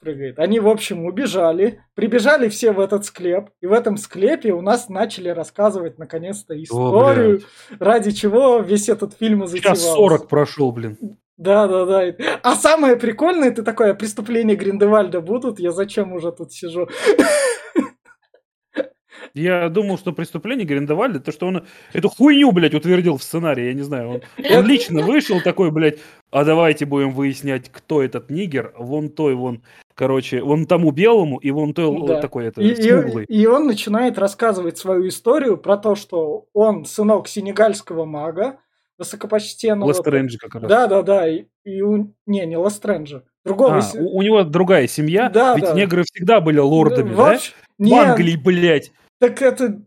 Прыгает. Они, в общем, убежали, прибежали все в этот склеп, и в этом склепе у нас начали рассказывать наконец-то историю, ради чего весь этот фильм и затевался. Час 40 прошел, блин. Да, да, да. А самое прикольное, ты такое, преступления Гриндевальда будут, я зачем уже тут сижу? Я думал, что преступление Гриндевальда, то, что он эту хуйню, блядь, утвердил в сценарии, я не знаю. Он, он лично вышел такой, блядь, а давайте будем выяснять, кто этот нигер, вон той, вон, короче, вон тому белому и вон той Да. такой, это, И, и- смуглый. и он начинает рассказывать свою историю про то, что он сынок сенегальского мага, высокопочтенного. Лестрендж как раз. Да, да, да. И, и у... Не, не Лестренджа. Другого. А, се- у, у него другая семья, Да, ведь да. негры всегда были лордами, В да? общем, В Англии, блядь. так это...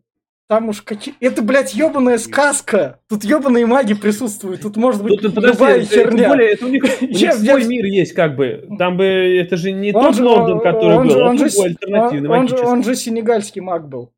Там уж какие... Это, блядь, ебаная сказка. Тут ебаные маги присутствуют. Тут может быть Тут, подожди, любая это- тем херня. более, это у них, у них Я- свой я- мир есть, как бы. Там бы, это же не Он тот же- Лондон, который он был, же- он же он- он же- магический. Он же сенегальский маг был.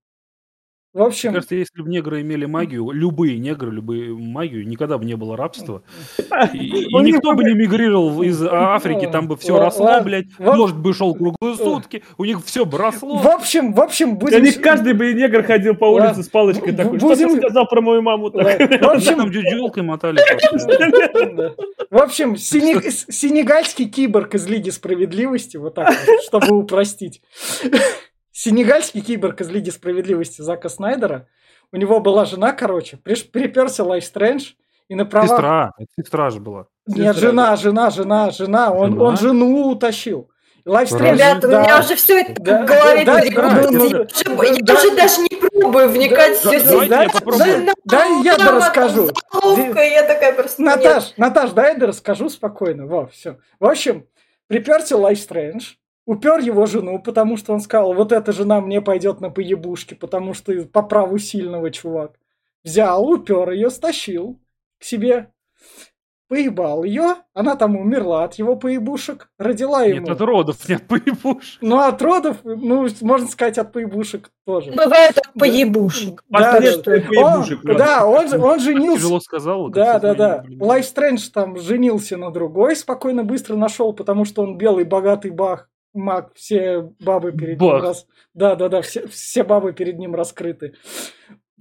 В общем, Мне кажется, если бы негры имели магию, любые негры, любые магию, никогда бы не было рабства. И, не никто бы не мигрировал из Африки, там бы все Ла- росло, блядь. Может бы шел круглые сутки, у них все бы росло. в общем, в общем, Да будем... не каждый бы негр ходил по Ладно. улице с палочкой Б- такой. Что будем- ты сказал про мою маму? так?» Ладно. В Они общем, там джуджулкой мотали. просто. Да. В общем, сене- с- сенегальский киборг из Лиги Справедливости, вот так вот, чтобы упростить. Сенегальский киборг из Лиги Справедливости Зака Снайдера у него была жена, короче, приперся Лайф Стрэндж, и на правах... Сестра, это сестра же была. Нет, Сестра, жена, жена, жена, жена. Он, Жена? он жену утащил. Лайф Ребята, у да. меня уже все это Да, в голове да, да, да, Я да, уже- да, да. даже не пробую вникать в Да, все да, я попробую. да, да, я да расскажу. Заловка, я такая просто... нет. Наташ, Наташ, дай я да расскажу спокойно. Во, все. В общем, приперся Лайф Стрэндж, упер его жену, потому что он сказал, вот эта жена мне пойдет на поебушки, потому что по праву сильного чувак. Взял, упер ее, стащил к себе, поебал ее, она там умерла от его поебушек, родила ему. Нет, от родов, нет, поебуш. Ну, от родов, ну, можно сказать, от поебушек тоже. Бывает от поебушек. Да, да, поебушек, он, да, он, же- он женился. Тяжело сказал. Да, да, да. Лайф Стрэндж там женился на другой, спокойно быстро нашел, потому что он белый, богатый бах, маг, все бабы перед ним Бах. раз... Да, да, да, все, все бабы перед ним раскрыты.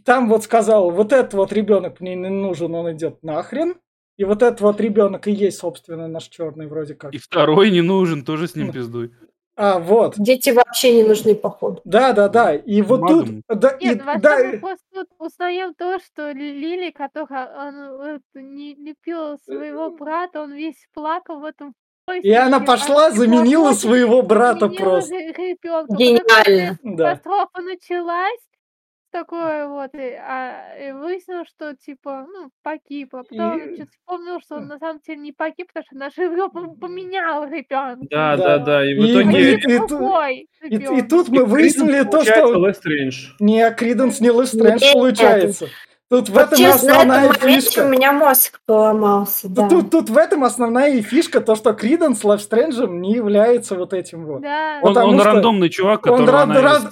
Там вот сказал, вот этот вот ребенок мне не нужен, он идет нахрен. И вот этот вот ребенок и есть, собственно, наш черный вроде как. И второй не нужен, тоже с ним пиздуй. А, вот. Дети вообще не нужны, походу. Да, да, да. И вот тут... Да, и, Нет, во да, мы просто тут узнаем то, что Ли- Лили, которая он, вот, не любила своего брата, он весь плакал в этом и она пошла, заменила своего брата просто. ребенка. Гениально. Да. Катастрофа началась, такое вот, и, а, и выяснилось, что типа, ну, погиб. А потом И- что-то вспомнил, что он на самом деле не погиб, потому что наш ребенок поменял ребенка. Да, Да. да, да. И в И итоге... И, и ту- И, и тут мы выяснили то, что... Не, Криденс не Лэйв Стрэндж Нет. получается. Тут в этом Честно, на основная этом моменте у фишка. меня мозг поломался, да. Тут, тут в этом основная и фишка, то, что Криденс Лайф Стрэнджем не является вот этим вот. Да. Он, он что рандомный чувак, Он которого рад-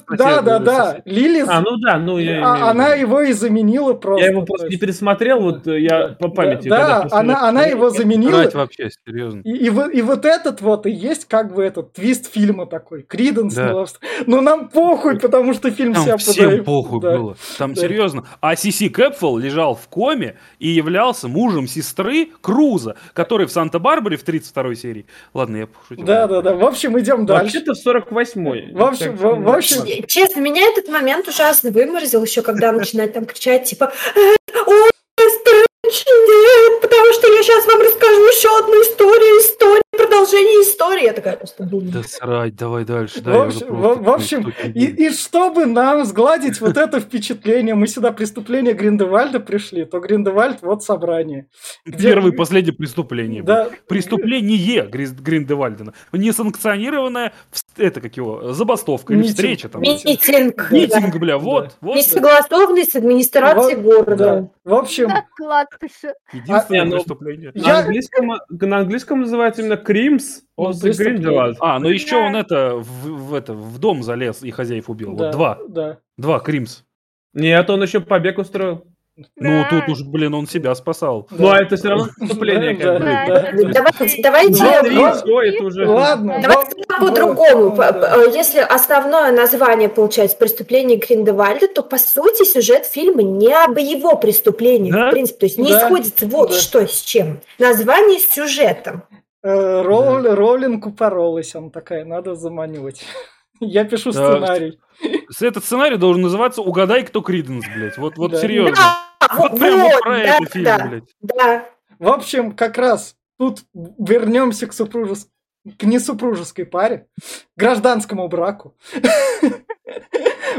она да, да, да. соседа. Лили, А, ну да, ну я а- она виду. его и заменила просто. Я его то просто не пересмотрел, вот э, я по памяти. Да, она, она его заменила. Вообще, серьезно. И, и, и вот этот вот и есть как бы этот твист фильма такой. Криденс Да. Лайф. Но нам похуй, потому что фильм Там себя всем подает. похуй Да. было. Там Да. серьезно. А Сиси Кэпфелл лежал в коме и являлся мужем сестры Круза, который в Санта-Барбаре в 32 серии. Ладно, я пошутил. Да, да, да. В общем, идем дальше. Вообще-то в 48-й. В общем, в- в общем. Честно, меня этот момент ужасно выморозил еще, когда начинает там кричать, типа, «Э, ой, Стрэндж, нет, потому что я сейчас вам расскажу еще одну историю, историю, продолжение истории. Я такая просто, блин. Да срать, давай дальше. Да, В общем, в- в общем, не И, и чтобы нам сгладить вот это впечатление, мы сюда преступление Гриндевальда пришли, то Гриндевальд вот собрание. где- Первое и последнее преступление. Да, Преступление Гриндевальдена. Несанкционированная, вс- это как его, забастовка или Митинг. встреча там. Митинг. Митинг, да. бля, вот, вот. Не согласованный с администрацией Вот, города. да. В общем, На. Единственное А, ну, преступление. На, Я- английском, на английском называется именно Кримс Ну, преступление. Гриндевальд. А, ну еще Да. он это в, в это в дом залез и хозяев убил. да, Вот два. Да. Два Кримс. Нет, он еще побег устроил. Ну, Да. тут уж, блин, он себя спасал. Ну, а это все равно преступление, как бы. Давайте, давайте, это уже... Ладно. Давайте по-другому. Если основное название получается «Преступление Гриндевальда», то, по сути, сюжет фильма не об его преступлении, в принципе. То есть не сходится вот что с чем. Название с сюжетом. Э, Роулинг упоролась, она такая, надо заманивать. Я пишу сценарий. Этот сценарий должен называться «Угадай, кто Криденс», блядь. Вот, вот Да. серьезно. Вот вот, про да, это фильм, да, блядь. да. В общем, как раз тут вернемся к супружес- к несупружеской паре, гражданскому браку.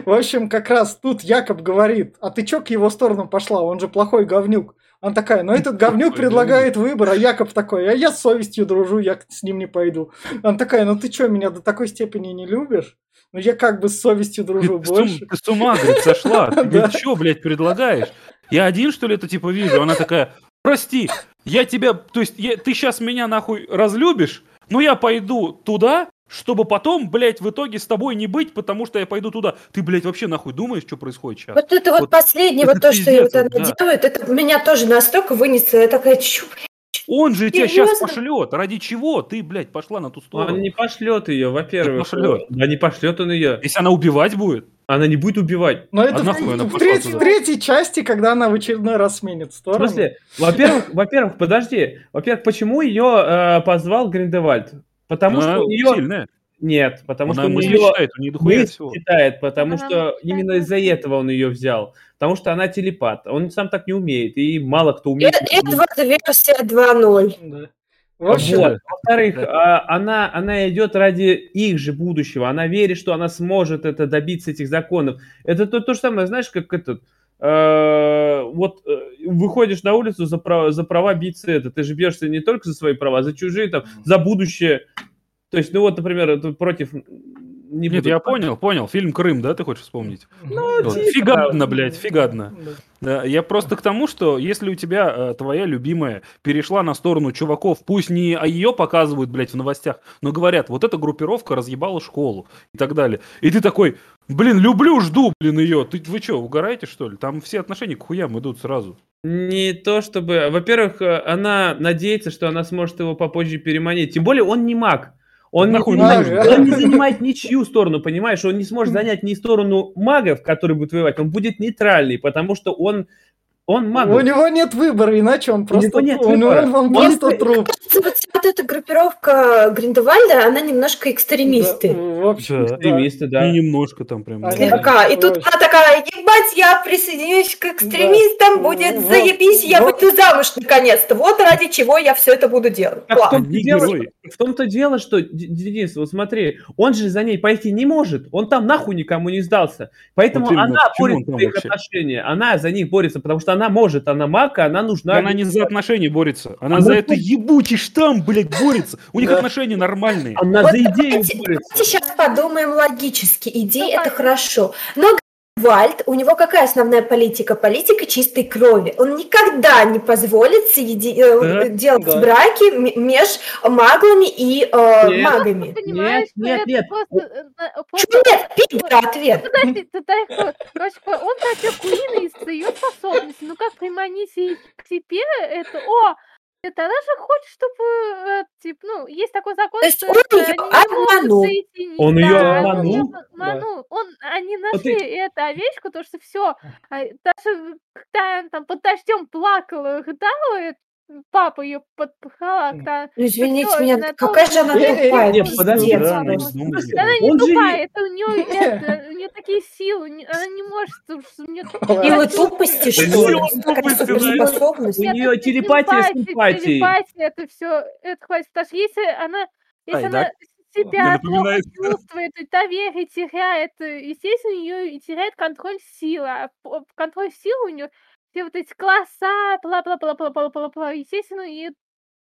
В общем, как раз тут Якоб говорит, а ты чё к его сторону пошла, он же плохой говнюк. Она такая, ну этот говнюк предлагает выбор, а Якоб такой, а я с совестью дружу, я с ним не пойду. Она такая, ну ты чё, меня до такой степени не любишь? Ну я как бы с совестью дружу Ты больше. ты с ума, говорит, сошла. Ты Да. что, блядь, предлагаешь? Я один, что ли, это типа вижу? Она такая, прости, я тебя, то есть я- ты сейчас меня нахуй разлюбишь, но я пойду туда, чтобы потом, блядь, в итоге с тобой не быть, потому что я пойду туда. Ты, блядь, вообще нахуй думаешь, что происходит сейчас? Вот это вот, Вот последнее, вот то, что вот она да. делает, это меня тоже настолько вынесло. Я такая, чё, Он же тебя сейчас Серьезно? пошлет. Ради чего ты, блядь, пошла на ту сторону? Он не пошлет ее, во-первых. пошлет. Да не пошлет он ее. Если она убивать будет? Она не будет убивать. Но это А в, нахуй она в треть- в третьей части, когда она в очередной раз сменит В сторону. смысле, во-первых, во-первых, подожди. Во-первых, почему ее позвал Гриндевальд? Потому Она что у нее сильная. Нет, потому Она что мысли нее читает, у нее мысли всего. читает, потому Она что мысли именно из-за этого он ее взял. Потому что она телепат. Он сам так не умеет, и мало кто умеет. Э- Эдвард версия 2.0. Да. В общем, Вот. Во-вторых, Да. а, она, она идет ради их же будущего. Она верит, что она сможет это добиться этих законов. Это то, то же самое, знаешь, как этот. э, вот э, выходишь на улицу за права, за права биться это. Ты же бьешься не только за свои права, за чужие, там, за будущее. То есть, ну вот, например, против. Не Нет, буду- я понял, понял. Фильм «Крым», да, ты хочешь вспомнить? ну, Вот. типа Фигадно, блядь, фигадно. да. Я просто к тому, что если у тебя э, твоя любимая перешла на сторону чуваков, пусть не а ее показывают, блядь, в новостях, но говорят, вот эта группировка разъебала школу и так далее. И ты такой, блин, люблю, жду, блин, ее. Ты, вы что, угораете, что ли? Там все отношения к хуям идут сразу. Не то чтобы... Во-первых, э, она надеется, что она сможет его попозже переманить. Тем более он не маг. Он, Нахуй не, он занимает, он не занимает ничью сторону, понимаешь? Он не сможет занять ни сторону магов, которые будут воевать. Он будет нейтральный, потому что он, он маг. У него нет выбора, иначе он просто, него нет у него- выбора. он Нет, просто мне труп. Вот, эта группировка Гриндевальда, она немножко экстремисты. Да, в общем, Да. да. Экстремисты, да. И немножко там прям. А Слегка. И тут она такая, ебать, я присоединюсь к экстремистам, Да. будет Вот. заебись, я Вот. выйду замуж наконец-то. Вот ради чего я все это буду делать. Так в том-то, дело, в том-то дело, что, Денис, вот смотри, он же за ней пойти не может. Он там нахуй никому не сдался. Поэтому Вот именно, она борется за их вообще? отношения. Она за них борется, потому что она может, она маг, она нужна. Она не за отношения борется. Она А за это ебучий штамм, блядь, борется. У них Да. отношения нормальные. Она Вот за идею давайте- борется. Давайте сейчас подумаем логически. Давай. это хорошо. Но Вальд, у него какая основная политика? Политика чистой крови. Он никогда не позволит соеди- э, Да, делать да. браки меж маглами и э, Нет. магами. Нет, это нет. просто, э, э, Чего нет? Пидор ответ. Подожди, ход. Короче, он хотел Куина из ее способностей. Ну как приманить ей к себе это? О, это она же хочет, чтобы, э, типа, ну, есть такой закон, То есть что он это они не обманул. соединить. Он Да, её он обманул? её обманул. Он, они Вот нашли эту овечку, потому что все, даже когда он там под дождем плакала, рыдала, э, папа ее подпахала, когда Ну, извините всё, меня, какая же она Э, э, тупая, нет, подожди, пиздец да, она просто. Да она не Он же тупая, не- это у нее это, у нее такие силы, не- она не может, потому что у нее Силы тупости, что ли? Тупости, да. суперспособность. У Нет, это телепатия с телепатия, это все, это хватит. Потому что если она, если Ай, она да. себя Мне плохо напоминает- чувствует, и доверие теряет, э, естественно, ее и теряет контроль силы. А п- контроль силы у нее все вот эти класса, бла-бла-бла-бла-бла-бла-бла, естественно, и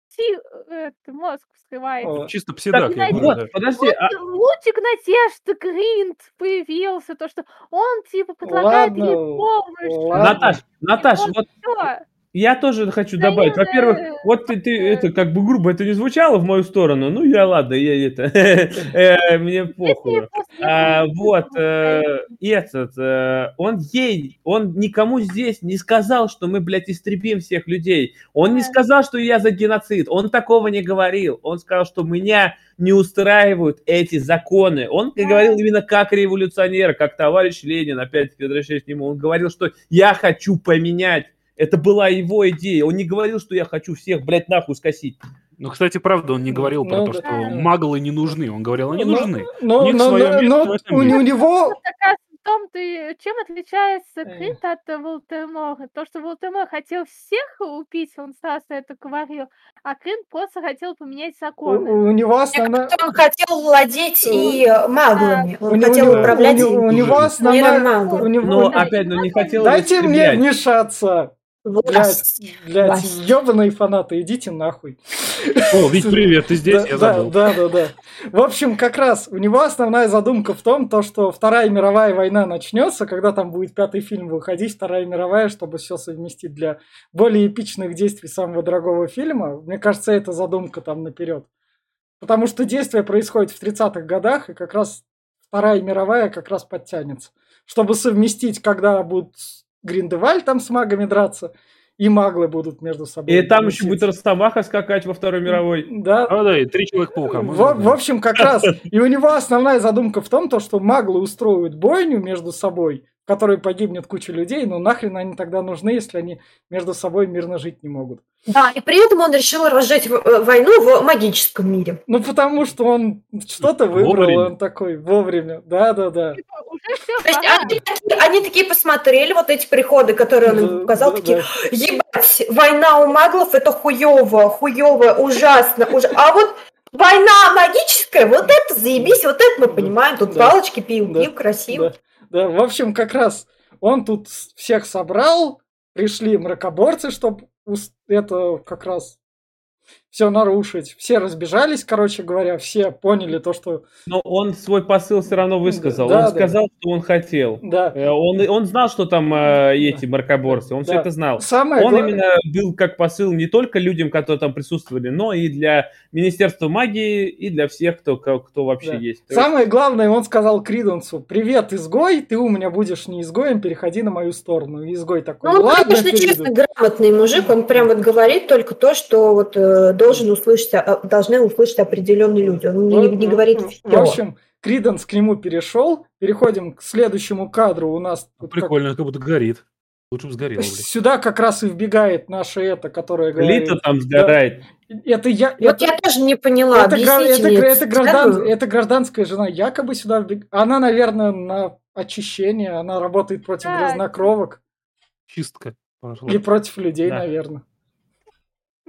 си- э, это, мозг вскрывается. О, Чисто псидак, Так, да. Вот, подожди, а, Лучик надежды Гринт появился, то, что он, типа, предлагает ей помощь. ладно. Наташ, Наташ, вот всё. Я тоже хочу Да добавить. я, Во-первых, вот ты, ты это как бы грубо это не звучало в мою сторону. Ну я ладно, я это э, мне похуй. А, вот, э, этот, э, он ей, он никому здесь не сказал, что мы, блядь, истребим всех людей. Он не сказал, что я за геноцид. Он такого не говорил. Он сказал, что меня не устраивают эти законы. Он говорил именно как революционер, как товарищ Ленин, опять-таки, возвращаясь к нему. Он говорил, что я хочу поменять. Это была его идея. Он не говорил, что я хочу всех, блядь, нахуй скосить. Ну, кстати, правда, он не говорил про Ну, то, да. что маглы не нужны. Он говорил, они Ну, нужны. Но, У них но- своё но- место но в этом у, у него... Том ты чем отличается Э. Крит от Волтемора. То, что Волтемор хотел всех убить, он сразу это говорил, а Крит просто хотел поменять У, законы. у него основная... Он хотел владеть и маглами. У Он него- хотел у него- управлять у него- у него основная... У него... Но, опять, ну, не хотел Дайте мне вмешаться. Блядь, Власть. ебаные фанаты, идите нахуй. О, Вить, привет, ты здесь? Да, Я забыл. да, да, да. В общем, как раз у него основная задумка в том, то, что Вторая мировая война начнется, когда там будет пятый фильм выходить, Вторая мировая, чтобы все совместить для более эпичных действий самого дорогого фильма. Мне кажется, это задумка там наперед. Потому что действие происходит в 30-х годах, и как раз Вторая мировая как раз подтянется. Чтобы совместить, когда будут Гриндеваль там с магами драться, и маглы будут между собой. И там еще будет Росомаха скакать во Второй мировой. Да, А, да, и три Человека-паука. мы в, в общем, как раз. И у него основная задумка в том, то, что маглы устроят бойню между собой, в которой погибнет куча людей, ну нахрен они тогда нужны, если они между собой мирно жить не могут. Да, и при этом он решил разжечь э, войну в магическом мире. Ну потому что он что-то выбрал, Вовремя. он такой вовремя. Да-да-да. То есть они, такие- они такие посмотрели вот эти приходы, которые он им Да, показал, да, такие, да. ебать, война у маглов это хуево, хуево, ужасно, уж- а вот война магическая, вот это заебись, вот это мы понимаем, тут Да. палочки, пиу, Да. пиу, красиво. Да, да, в общем, как раз он тут всех собрал, пришли мракоборцы, чтобы это как раз все нарушить. Все разбежались, короче говоря, все поняли то, что Но он свой посыл все равно высказал. Да, он да. сказал, что он хотел. да. Э, Он, он знал, что там э, эти маркоборцы, он все Да. это знал. Самое Он гла- именно был как посыл не только людям, которые там присутствовали, но и для Министерства магии, и для всех, кто, кто вообще Да. есть. Самое главное, он сказал Криденсу, привет, изгой, ты у меня будешь не изгоем, переходи на мою сторону. И изгой такой, Ну, он, ладно, конечно, перейду». честно, грамотный мужик, он прям вот говорит только то, что вот э, должен услышать, должны услышать определенные люди. Он не, Ну, не ну, говорит В все. общем, Криденс к нему перешел. Переходим к следующему кадру. У нас тут как- Прикольно, как будто горит. Лучше бы сгорело, блядь. сюда как раз и вбегает наша это, которая говорит. Лита там сгорает. Это я. Вот это- я тоже не поняла. это, это, мне это граждан- это гражданская жена якобы сюда вбег- Она, наверное, на очищение. Она работает против Да. грязнокровок Чистка. пошла. или против людей, Да. наверное.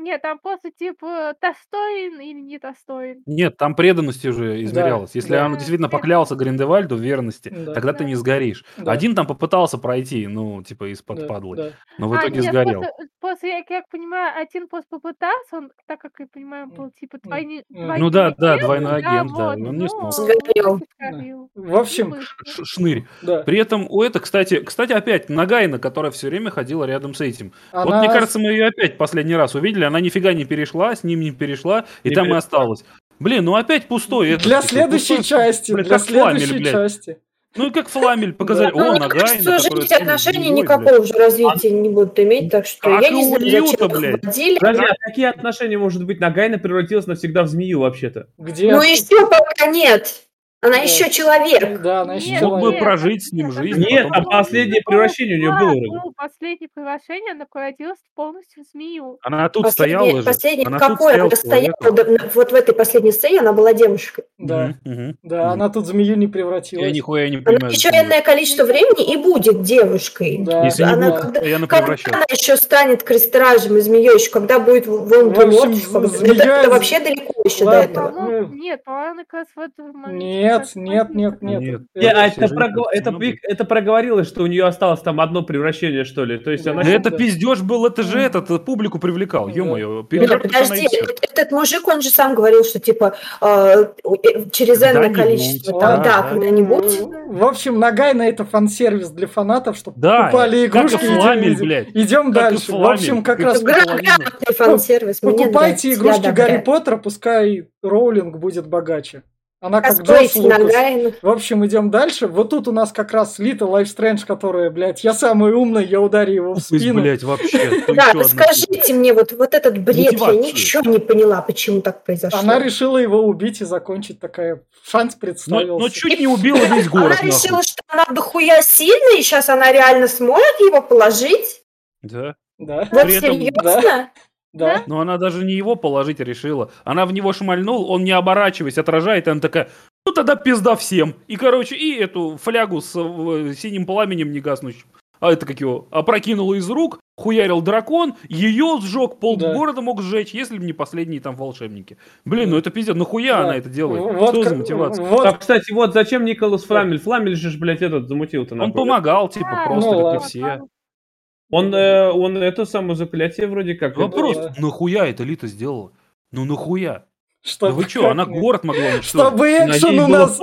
Нет, там просто типа достоин или не достоин. Нет, там преданность уже измерялась. Если да. он действительно поклялся Гриндевальду в верности, Да. тогда ты не сгоришь. Да. Один там попытался пройти, ну, типа, из-под Да, падлы, да. но в А, итоге нет, сгорел. После, после, я как понимаю, один просто попытался, он, так как я понимаю, был типа двойным Ну да, да, двойной агент, да, вот, он не ну, смог. Сгорел. вот. В общем, Ну, Ш- Шнырь. Да. При этом у это, кстати, кстати, опять Нагайна, которая все время ходила рядом с этим. Вот Она- мне кажется, мы ее опять последний раз увидели, она нифига не перешла, с ним не перешла, и Не там и перешла. осталась. Блин, ну опять пустой. Для типа, следующей пустой, части, блядь, для как фламель, следующей блядь. части. Ну и как фламель показали. Ну, О, мне Нагайна, кажется, уже которая эти с отношения никакого уже развития не будут иметь, так что Как я и не знаю, зачем их блядь. Подожди, а какие отношения может быть? Нагайна превратилась навсегда в змею вообще-то. Где? Ну еще пока нет. Она Да. еще человек. Да, она еще Нет, Мог бы человек. прожить с ним нет, жизнь, Нет, потом- а последнее превращение у нее было было последнее превращение, она превратилась полностью в змею. Она тут Последнее- стояла же. последнее- Она тут какое стояла она стояла, вот в этой последней сцене она была девушкой. Да, да, она тут змею не Я превратилась. нихуя не Она понимаю. еще зачем энное количество времени и будет девушкой. Да, Если не она будет когда- постоянно Когда она еще станет крестражем и змеей, еще когда будет волн В общем, змея- это, это вообще далеко еще Ладно. до этого. Ну. нет, по-моему, как раз в этот момент. Нет, нет, нет, нет. Нет. Не, а Все это, это, всегда при- это проговорилось, что у нее осталось там одно превращение, что ли. То есть Да. она... Да это пиздеж был, это же этот, э, публику привлекал, ё-моё. Нет, подожди, этот мужик, он же сам говорил, что типа э, э, через энное количество, да, там, да, да. когда-нибудь. В общем, Нагайна это фан-сервис для фанатов, чтобы Да, покупали как и игрушки. Фламель, блядь. Идем Как и дальше. В общем, как раз мне покупайте игрушки Гарри. Поттера, пускай Роулинг будет богаче. Она как Джордж Лукас. В общем, идем дальше. Вот тут у нас как раз Лита Лестрейндж, которая, блядь, я самый умный, я ударю его в Пусть, спину. блядь, вообще. Да, скажите мне, вот, вот этот бред, я ничего не поняла, почему так произошло. Она решила его убить и закончить такая. Шанс представился. ну чуть не убила весь город, Она решила, что она дохуя сильная, и сейчас она реально сможет его положить? Да. Да, Вот серьезно? Да. Но она даже не его положить решила. Она в него шмальнул, он не оборачиваясь, отражает, и она такая, ну тогда пизда всем. И, короче, и эту флягу с э, синим пламенем не гаснущим. А это как его? Опрокинула из рук, хуярил дракон, ее сжег, пол Да. города мог сжечь, если бы не последние там волшебники. Блин, ну это пиздец, нахуя Да. она это делает? Вот Что за мотивация? вот А, кстати, вот зачем Николас Фламель? Фламель же, блядь, этот замутил-то. Он помогал, типа, Да, просто, ну как ладно. и все. Он, э, он это самое заклятие вроде как... Вопрос, Да. нахуя это Лита сделала? Ну нахуя? Да Чтобы вы что, она город могла уничтожить. Чтобы экшен у нас...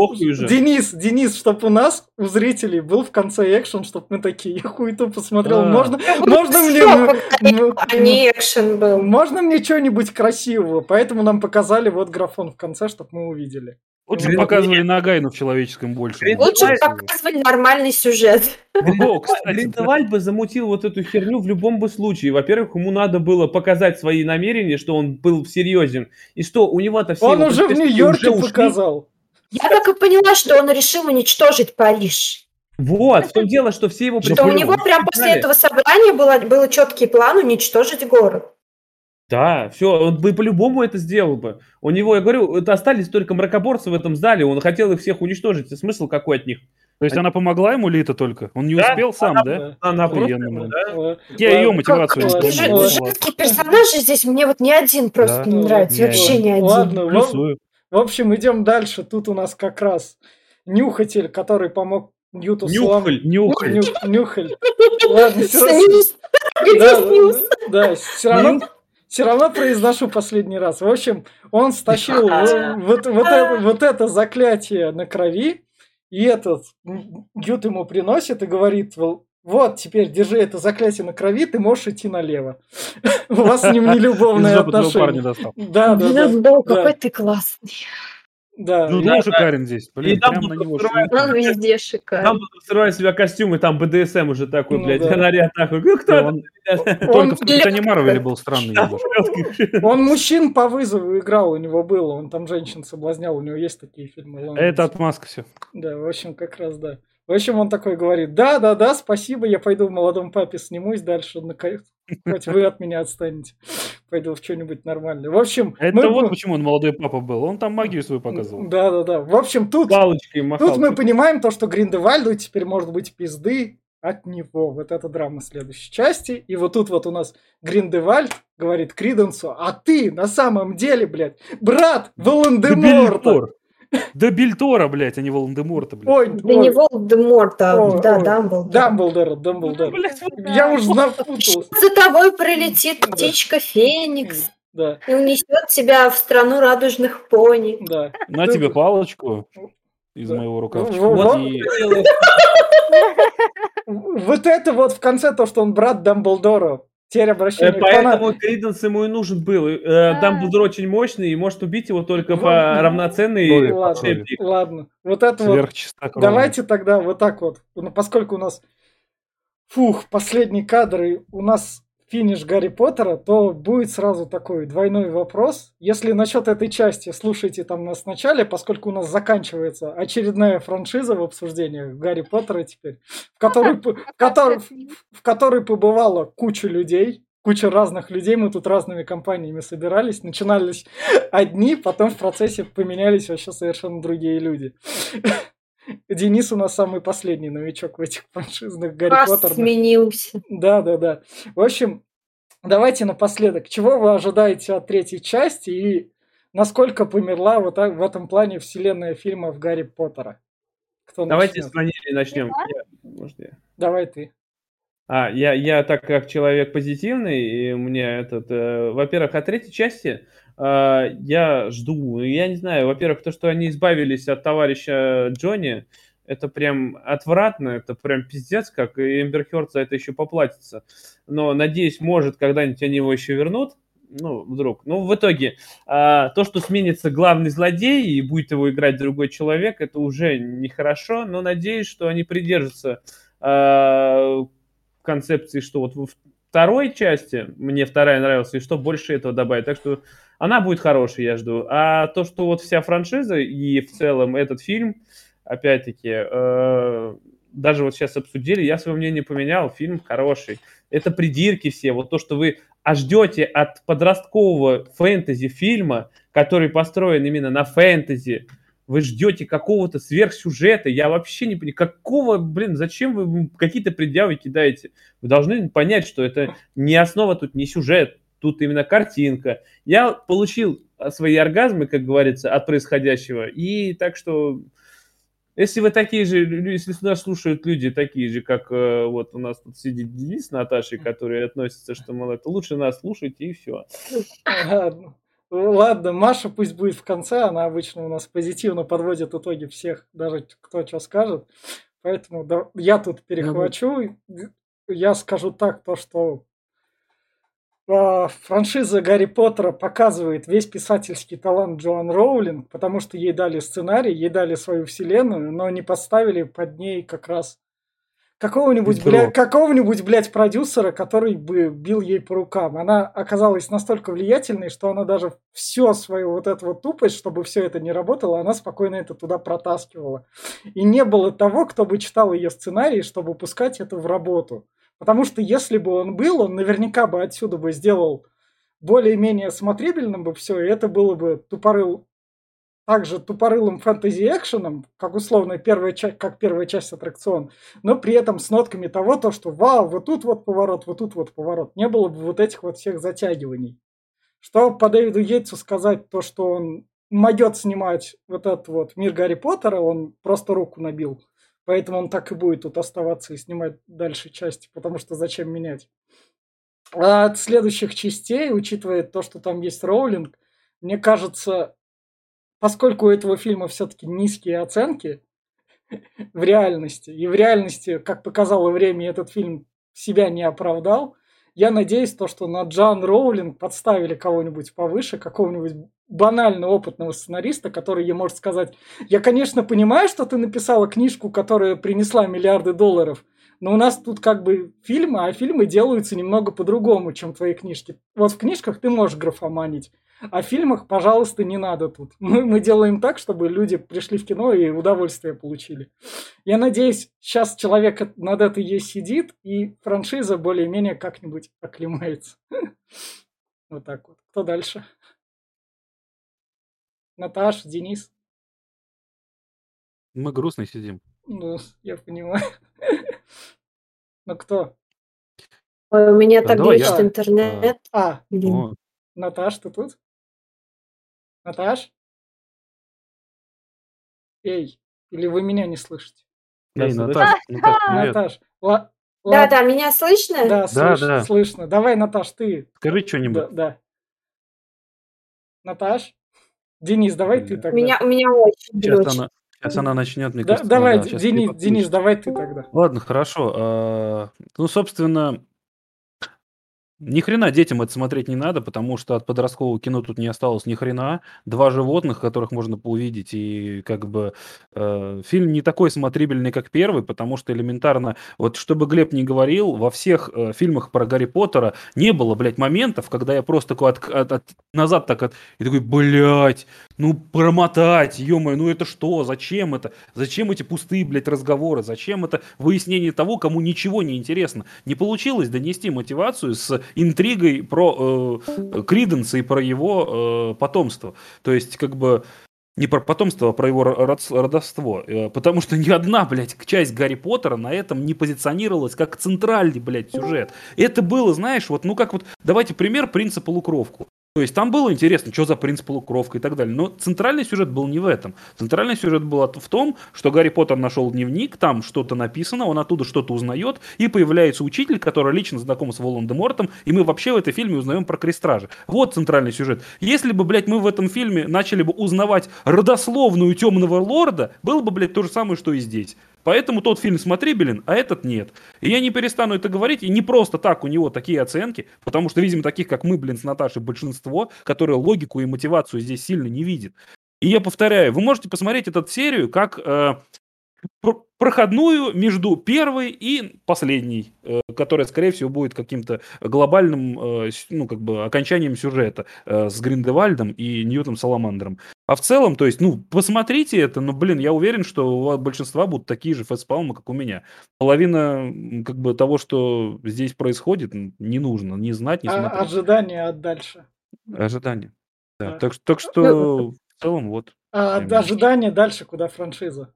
Денис, Денис, чтобы у нас, у зрителей, был в конце экшен, чтобы мы такие, я хуету посмотрел. А. Можно, можно мне... Поговорим, м- а не экшен был. Можно мне что-нибудь красивого? Поэтому нам показали вот графон в конце, чтобы мы увидели. Лучше Блин, показывали Нагайну в человеческом больше. Лучше показывали нормальный сюжет. О, кстати, да. Гриндевальд бы замутил вот эту херню в любом бы случае. Во-первых, ему надо было показать свои намерения, что он был серьезен. И что у него-то все... Он вот уже в Нью-Йорке показал. Я так и поняла, что он решил уничтожить Париж. Вот, в том дело, что все его Что у него прям после этого собрания было, был четкий план уничтожить город. Да, все, он бы по-любому это сделал бы. У него, я говорю, это остались только мракоборцы в этом зале, он хотел их всех уничтожить. Смысл какой от них? То есть она помогла ему Лита только? Он не Да, успел сам, да? Она просто, Охуенно, блин. да. Я ее Ладно, мотивацию не как- Вот. Женские персонажи здесь мне вот ни один просто Да. не нравится. Не Вообще ни один. Ладно, в- в общем, идем дальше. Тут у нас как раз Нюхатель, который помог Ньюту слом- Нюхаль. Нюхай. Ню- Нюхаль. Ладно, все. Где Да, да, все равно, все равно произношу последний раз. В общем, он стащил вот, вот, это, вот это заклятие на крови, и этот Гют ему приносит и говорит, «Вол- вот, теперь держи это заклятие на крови, ты можешь идти налево. У вас с ним нелюбовные отношения. Да, да, да. какой ты классный. Да, Ну, да, шикарен здесь. Блин, И там прям на него шли. Он везде. Там будут срывать себя костюмы, там БДСМ уже такой, Ну блядь, да. наряд такой. Ну, кто Да, он? Только в Капитане Марвеле был странный. Он мужчин по вызову играл, у него было, он там женщин соблазнял, у него есть такие фильмы. Это отмазка все. Да, в общем, как раз да. В общем, он такой говорит, да, да, да, спасибо, я пойду в молодом папе снимусь дальше, наконец, хоть вы от меня отстанете. Пойду в что-нибудь нормальное. В общем, Это мы вот по- почему он молодой папа был. Он там магию свою показывал. Да, да, да. В общем, тут, тут мы понимаем то, что Гриндевальду теперь может быть пизды от него. Вот это драма следующей части. И вот тут вот у нас Гриндевальд говорит Криденсу, а ты на самом деле, блядь, брат Волан-де-Морта. Да Бильтора, блядь, а не Волан-де-Морта, блядь. Ой, Да ой, не Волдеморта, Ой, да, ой. Дамблдор. Дамблдор, Дамблдор. Блядь, Я уж запутался. За тобой пролетит птичка Феникс Да, и унесет тебя в страну радужных пони. да. На Ты- тебе палочку из Да. моего рукавчика. Вот. Вот и- Вот это вот в конце то, что он брат Дамблдора. Теперь Э, обращение к Поэтому фанатам. Криденс ему и нужен был. Э, Да. Дамблдор очень мощный и может убить его только Ну, по ну, равноценной Ой, Ладно, ладно. Вот это вот. Давайте тогда вот так вот. Ну, Поскольку у нас, фух, последний кадр, и у нас финиш Гарри Поттера, то будет сразу такой двойной вопрос. Если насчет этой части слушайте там нас в начале, поскольку у нас заканчивается очередная франшиза в обсуждениях Гарри Поттера теперь, в которой, в которой, в которой побывала куча людей, куча разных людей, мы тут разными компаниями собирались, начинались одни, потом в процессе поменялись вообще совершенно другие люди. Денис у нас самый последний новичок в этих франшизных Гарри Раз Поттерных. сменился. Да, да, да. В общем, давайте напоследок. Чего вы ожидаете от третьей части и насколько померла вот так- в этом плане вселенная фильмов Гарри Поттера? Кто Давайте начнет? с Ванили начнем. Я- может, я? Давай ты. А, я, я так как человек позитивный, и у меня этот, э, во-первых, от третьей части я жду, я не знаю, во-первых, то, что они избавились от товарища Джонни, это прям отвратно, это прям пиздец, как и Эмбер Хёрд за это еще поплатится. Но, надеюсь, может, когда-нибудь они его еще вернут, ну, вдруг. Ну, в итоге, а, то, что сменится главный злодей и будет его играть другой человек, это уже нехорошо, но надеюсь, что они придержатся а, концепции, что вот во второй части, мне вторая нравилась, и что больше этого добавить. Так что она будет хорошей, я жду. А то, что вот вся франшиза и в целом этот фильм, опять-таки, э, даже вот сейчас обсудили, я свое мнение поменял, фильм хороший. Это придирки все, вот то, что вы а ждете от подросткового фэнтези-фильма, который построен именно на фэнтези, вы ждете какого-то сверхсюжета, я вообще не понимаю, какого, блин, зачем вы какие-то предъявы кидаете? Вы должны понять, что это не основа тут, не сюжет, тут именно картинка. Я получил свои оргазмы, как говорится, от происходящего, и так что если вы такие же, если нас слушают люди такие же, как э, вот у нас тут сидит Денис с Наташей, которые относятся, что, мол, это лучше нас слушать, и все. Ладно. Ну, Ладно, Маша пусть будет в конце, она обычно у нас позитивно подводит итоги всех, даже кто что скажет. Поэтому да- я тут перехвачу. Я скажу так, то что а, франшиза Гарри Поттера показывает весь писательский талант Джоан Роулинг, потому что ей дали сценарий, ей дали свою вселенную, но не поставили под ней как раз какого-нибудь, бля, какого-нибудь, блядь, продюсера, который бы бил ей по рукам. Она оказалась настолько влиятельной, что она даже все свою вот эту вот тупость, чтобы все это не работало, она спокойно это туда протаскивала. И не было того, кто бы читал ее сценарий, чтобы пускать это в работу. Потому что если бы он был, он наверняка бы отсюда бы сделал более-менее смотрибельным бы все, и это было бы тупорыл, также тупорылым фэнтези-экшеном, как условно первая часть, как первая часть аттракцион, но при этом с нотками того, то, что вау, вот тут вот поворот, вот тут вот поворот. Не было бы вот этих вот всех затягиваний. Что по Дэвиду Йейтсу сказать, то, что он могет снимать вот этот вот мир Гарри Поттера, он просто руку набил. Поэтому он так и будет тут оставаться и снимать дальше части, потому что зачем менять. А от следующих частей, учитывая то, что там есть роулинг, мне кажется, поскольку у этого фильма все-таки низкие оценки в реальности, и в реальности, как показало время, этот фильм себя не оправдал, я надеюсь, то, что на Джан Роулинг подставили кого-нибудь повыше, какого-нибудь банально опытного сценариста, который ей может сказать, я, конечно, понимаю, что ты написала книжку, которая принесла миллиарды долларов, но у нас тут как бы фильмы, а фильмы делаются немного по-другому, чем твои книжки. Вот в книжках ты можешь графоманить, а в фильмах, пожалуйста, не надо тут. Мы, мы делаем так, чтобы люди пришли в кино и удовольствие получили. Я надеюсь, сейчас человек над этой ей сидит, и франшиза более-менее как-нибудь оклемается. Вот так вот. Кто дальше? Наташ, Денис? Мы грустно сидим. Ну, я понимаю. Ну кто? Ой, у меня Да, так глючит интернет. А. О, Наташ, ты тут? Наташ? Эй, или вы меня не слышите? Эй, Наташ, Наташ, привет. Наташ, ла- Да, да, меня слышно? да, Да, слышно, да. слышно. Давай, Наташ, ты. Скажи что-нибудь. да. Наташ? Денис, давай ты Бля. тогда. У меня, у меня очень Сейчас она, сейчас она начнет, мне Да- кажется. давай, да, Денис, Денис, давай ты тогда. Ладно, хорошо. А, Ну, собственно, ни хрена детям это смотреть не надо, потому что от подросткового кино тут не осталось ни хрена. Два животных, которых можно поувидеть, и как бы э, фильм не такой смотрибельный, как первый, потому что элементарно, вот чтобы Глеб не говорил, во всех э, фильмах про Гарри Поттера не было, блядь, моментов, когда я просто такой от- от- от- назад так от, и такой, блядь, ну промотать, ё ну это что, зачем это, зачем эти пустые, блядь, разговоры, зачем это выяснение того, кому ничего не интересно. Не получилось донести мотивацию с интригой про э, Криденса и про его э, потомство. То есть, как бы, не про потомство, а про его родовство. Э, Потому что ни одна, блядь, часть Гарри Поттера на этом не позиционировалась как центральный, блядь, сюжет. Это было, знаешь, вот, ну как вот, давайте пример принца полукровку. То есть там было интересно, что за принц полукровка и так далее. Но центральный сюжет был не в этом. Центральный сюжет был в том, что Гарри Поттер нашел дневник, там что-то написано, он оттуда что-то узнает, и появляется учитель, который лично знаком с Волан-де-Мортом, и мы вообще в этой фильме узнаем про крестражи. Вот центральный сюжет. Если бы, блядь, мы в этом фильме начали бы узнавать родословную темного лорда, было бы, блядь, то же самое, что и здесь. Поэтому тот фильм смотрибелен, а этот нет. И я не перестану это говорить, и не просто так у него такие оценки, потому что, видимо, таких, как мы, блин, с Наташей, большинство, которые логику и мотивацию здесь сильно не видит. И я повторяю, вы можете посмотреть эту серию как э, проходную между первой и последней, э, которая, скорее всего, будет каким-то глобальным, э, ну, как бы, окончанием сюжета э, с Гриндевальдом и Ньютом Саламандром. А в целом, то есть, ну, посмотрите это, но, блин, я уверен, что у вас большинства будут такие же фэстпалмы, как у меня. Половина, как бы, того, что здесь происходит, не нужно ни знать, ни А- смотреть. ожидания от дальше. Ожидания. Да, Да. так, так что, в целом, вот. А ожидания дальше куда франшиза?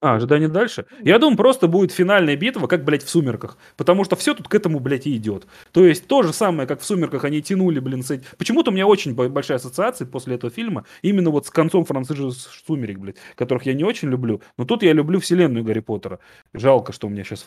А, ожидание дальше? Я думаю, просто будет финальная битва, как, блядь, в «Сумерках». Потому что все тут к этому, блядь, и идет. То есть то же самое, как в «Сумерках» они тянули, блин, с этим. Почему-то у меня очень бо- большая ассоциация после этого фильма именно вот с концом франшизы с- «Сумерек», блядь, которых я не очень люблю. Но тут я люблю вселенную Гарри Поттера. Жалко, что у меня сейчас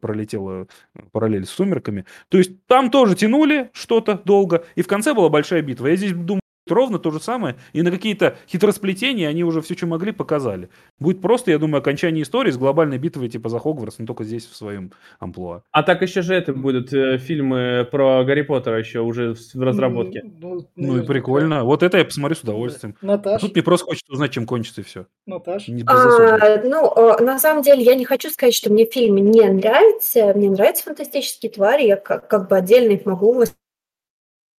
пролетела параллель с «Сумерками». То есть там тоже тянули что-то долго, и в конце была большая битва. Я здесь думаю, ровно то же самое, и на какие-то хитросплетения они уже все, что могли, показали. Будет просто, я думаю, окончание истории с глобальной битвой типа за Хогвартс, но только здесь в своем амплуа. А так еще же это будут э, фильмы про Гарри Поттера еще уже в, в разработке. Ну, Ну и наверняка. прикольно. Вот это я посмотрю с удовольствием. А Наташ, тут мне просто хочется узнать, чем кончится и все. Наташ. Не. А, ну, э, на самом деле, я не хочу сказать, что мне фильм не нравится. Мне нравятся фантастические твари. Я как, как бы отдельно их могу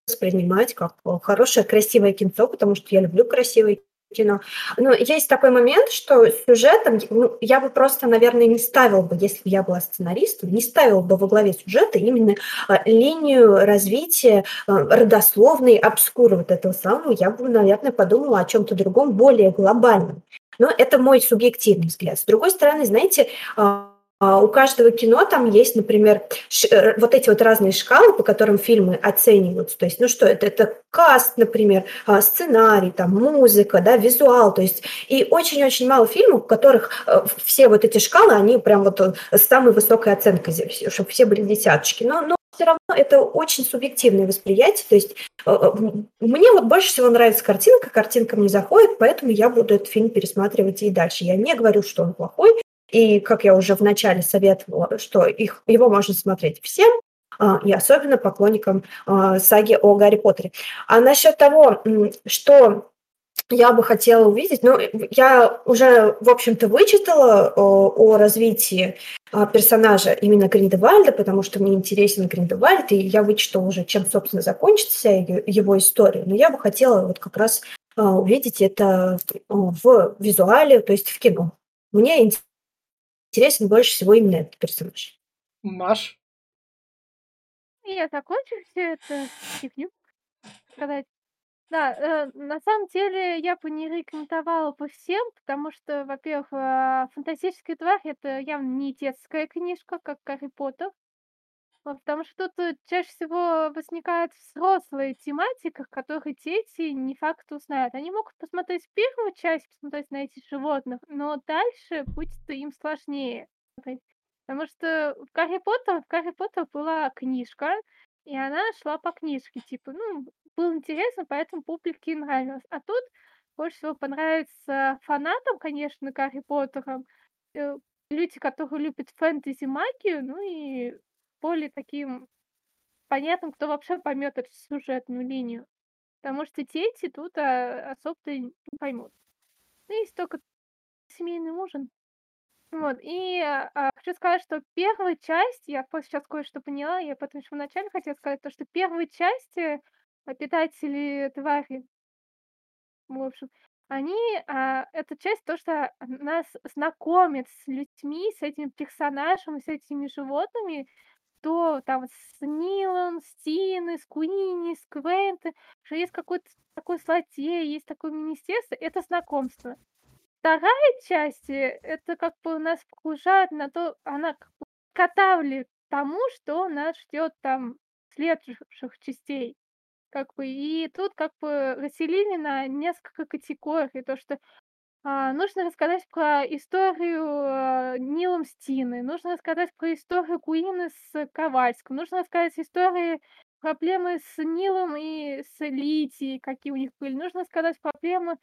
воспринимать как э, хорошее, красивое кинцо, потому что я люблю красивое кино. Но есть такой момент, что сюжетом ну, я бы просто, наверное, не ставил бы, если бы я была сценаристом, не ставил бы во главе сюжета именно э, линию развития э, родословной обскуры вот этого самого. Я бы, наверное, подумала о чем-то другом, более глобальном. Но это мой субъективный взгляд. С другой стороны, знаете, а, у каждого кино там есть, например, э, вот эти вот разные шкалы, по которым фильмы оцениваются. То есть, ну что это? Это каст, например, а, сценарий, там, музыка, да, визуал. То есть, и очень-очень мало фильмов, у которых э, все вот эти шкалы, они прям вот э, с самой высокой оценкой, чтобы все были десяточки. Но, но все равно это очень субъективное восприятие. То есть мне вот больше всего нравится картинка, картинка мне заходит, поэтому я буду этот фильм пересматривать и дальше. Я не говорю, что он плохой, и, как я уже вначале советовала, что их, его можно смотреть всем, а, и особенно поклонникам а, саги о Гарри Поттере. А насчет того, что я бы хотела увидеть, ну, я уже, в общем-то, вычитала о, о развитии а, персонажа именно Гриндевальда, потому что мне интересен Гриндевальд, и я вычитала уже, чем, собственно, закончится его история. Но я бы хотела вот как раз увидеть это в визуале, то есть в кино. Мне ин- интересен больше всего именно этот персонаж. Маш, И я закончу все это фигню сказать. Да, э, на самом деле я бы не рекомендовала бы всем, потому что, во-первых, а, «Фантастическая тварь» — это явно не детская книжка, как «Гарри Поттер». Вот, потому что тут, э, чаще всего возникает взрослая тематика, которую дети не факт узнают. Они могут посмотреть первую часть, посмотреть на этих животных, но дальше будет им сложнее. Потому что в «Гарри Поттер» в «Гарри Поттер» была книжка, и она шла по книжке. Типа, ну, было интересно, поэтому публике нравилось. А тут больше всего понравится фанатам, конечно, Гарри Поттера, э, люди, которые любят фэнтези-магию, ну и более таким понятным, кто вообще поймет эту сюжетную линию. Потому что дети тут а, особо-то и не поймут. Ну, есть только семейный ужин. Вот, и а, а, хочу сказать, что первая часть, я сейчас кое-что поняла, я потому что вначале хотела сказать, то, что первая часть э, обитатели твари, в общем, они, а, эта часть, то, что нас знакомит с людьми, с этим персонажем, с этими животными, то там с Нилом, с Тиной, с Куини, с Квенты, что есть какой-то такой злодей, есть такое министерство, это знакомство. Вторая часть, э, это как бы нас погружает на то, она как бы подготавливает к тому, что нас ждет там следующих частей. Как бы, и тут как бы разделили на несколько категорий. То, что а, нужно рассказать про историю а, Нилом с Тиной, нужно рассказать про историю Куины с Ковальским, нужно рассказать истории, проблемы с Нилом и с Лидией, какие у них были, нужно рассказать проблемы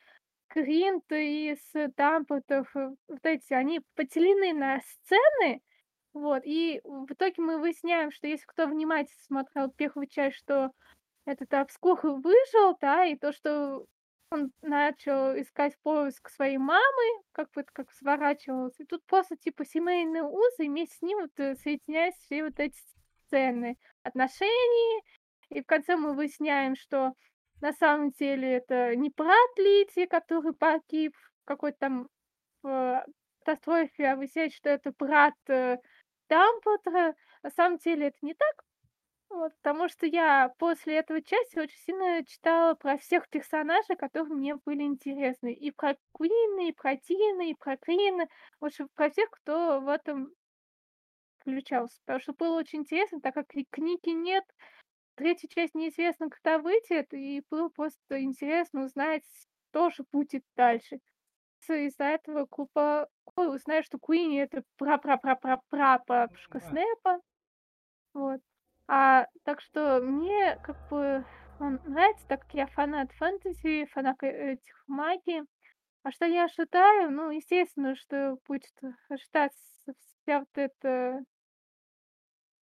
Гринта и с Дампотов. Вот эти, они поделены на сцены, вот, и в итоге мы выясняем, что если кто внимательно смотрел первую часть, что этот Обскур выжил, да, и то, что он начал искать поиск своей мамы, как бы как сворачивалось. И тут просто типа семейные узы, и вместе с ним вот э, соединяются все вот эти сцены отношений. И в конце мы выясняем, что на самом деле это не брат Лидии, который погиб в какой-то там в катастрофе, а выясняется, что это брат э, Дамблдора. На самом деле это не так. Вот, потому что я после этого части очень сильно читала про всех персонажей, которые мне были интересны. И про Куина, и про Тина, и про Крина. В общем, про всех, кто в этом включался. Потому что было очень интересно, так как книги нет, третья часть неизвестно, когда выйдет, и было просто интересно узнать, что же будет дальше. Из-за этого группа Ой, узнает, что Куини это пра-пра-пра-пра-пра-бабушка Да. Снэпа. Вот. А, так что мне как бы он нравится, так как я фанат фэнтези, фанат э, этих магии. А что я ожидаю? Ну, естественно, что будет ожидаться вся вот эта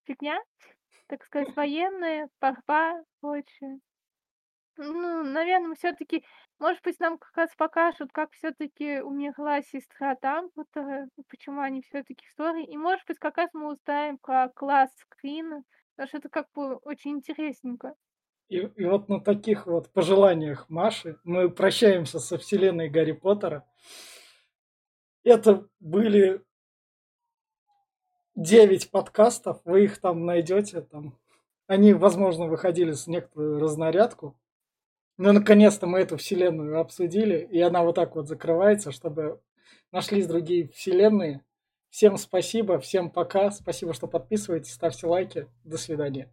фигня, так сказать, военная, борьба, прочее. Ну, наверное, все таки может быть, нам как раз покажут, как все таки умерла сестра Дамблдора, почему они все таки в ссоре. И, может быть, как раз мы узнаем про класс Скрина, потому что это как бы очень интересненько. И, и вот на таких вот пожеланиях Маши мы прощаемся со вселенной Гарри Поттера. Это были 9 подкастов, вы их там найдете. Там. Они, возможно, выходили с некоторую разнарядку. Но наконец-то мы эту вселенную обсудили, и она вот так вот закрывается, чтобы нашлись другие вселенные. Всем спасибо, всем пока. Спасибо, что подписываетесь, ставьте лайки. До свидания.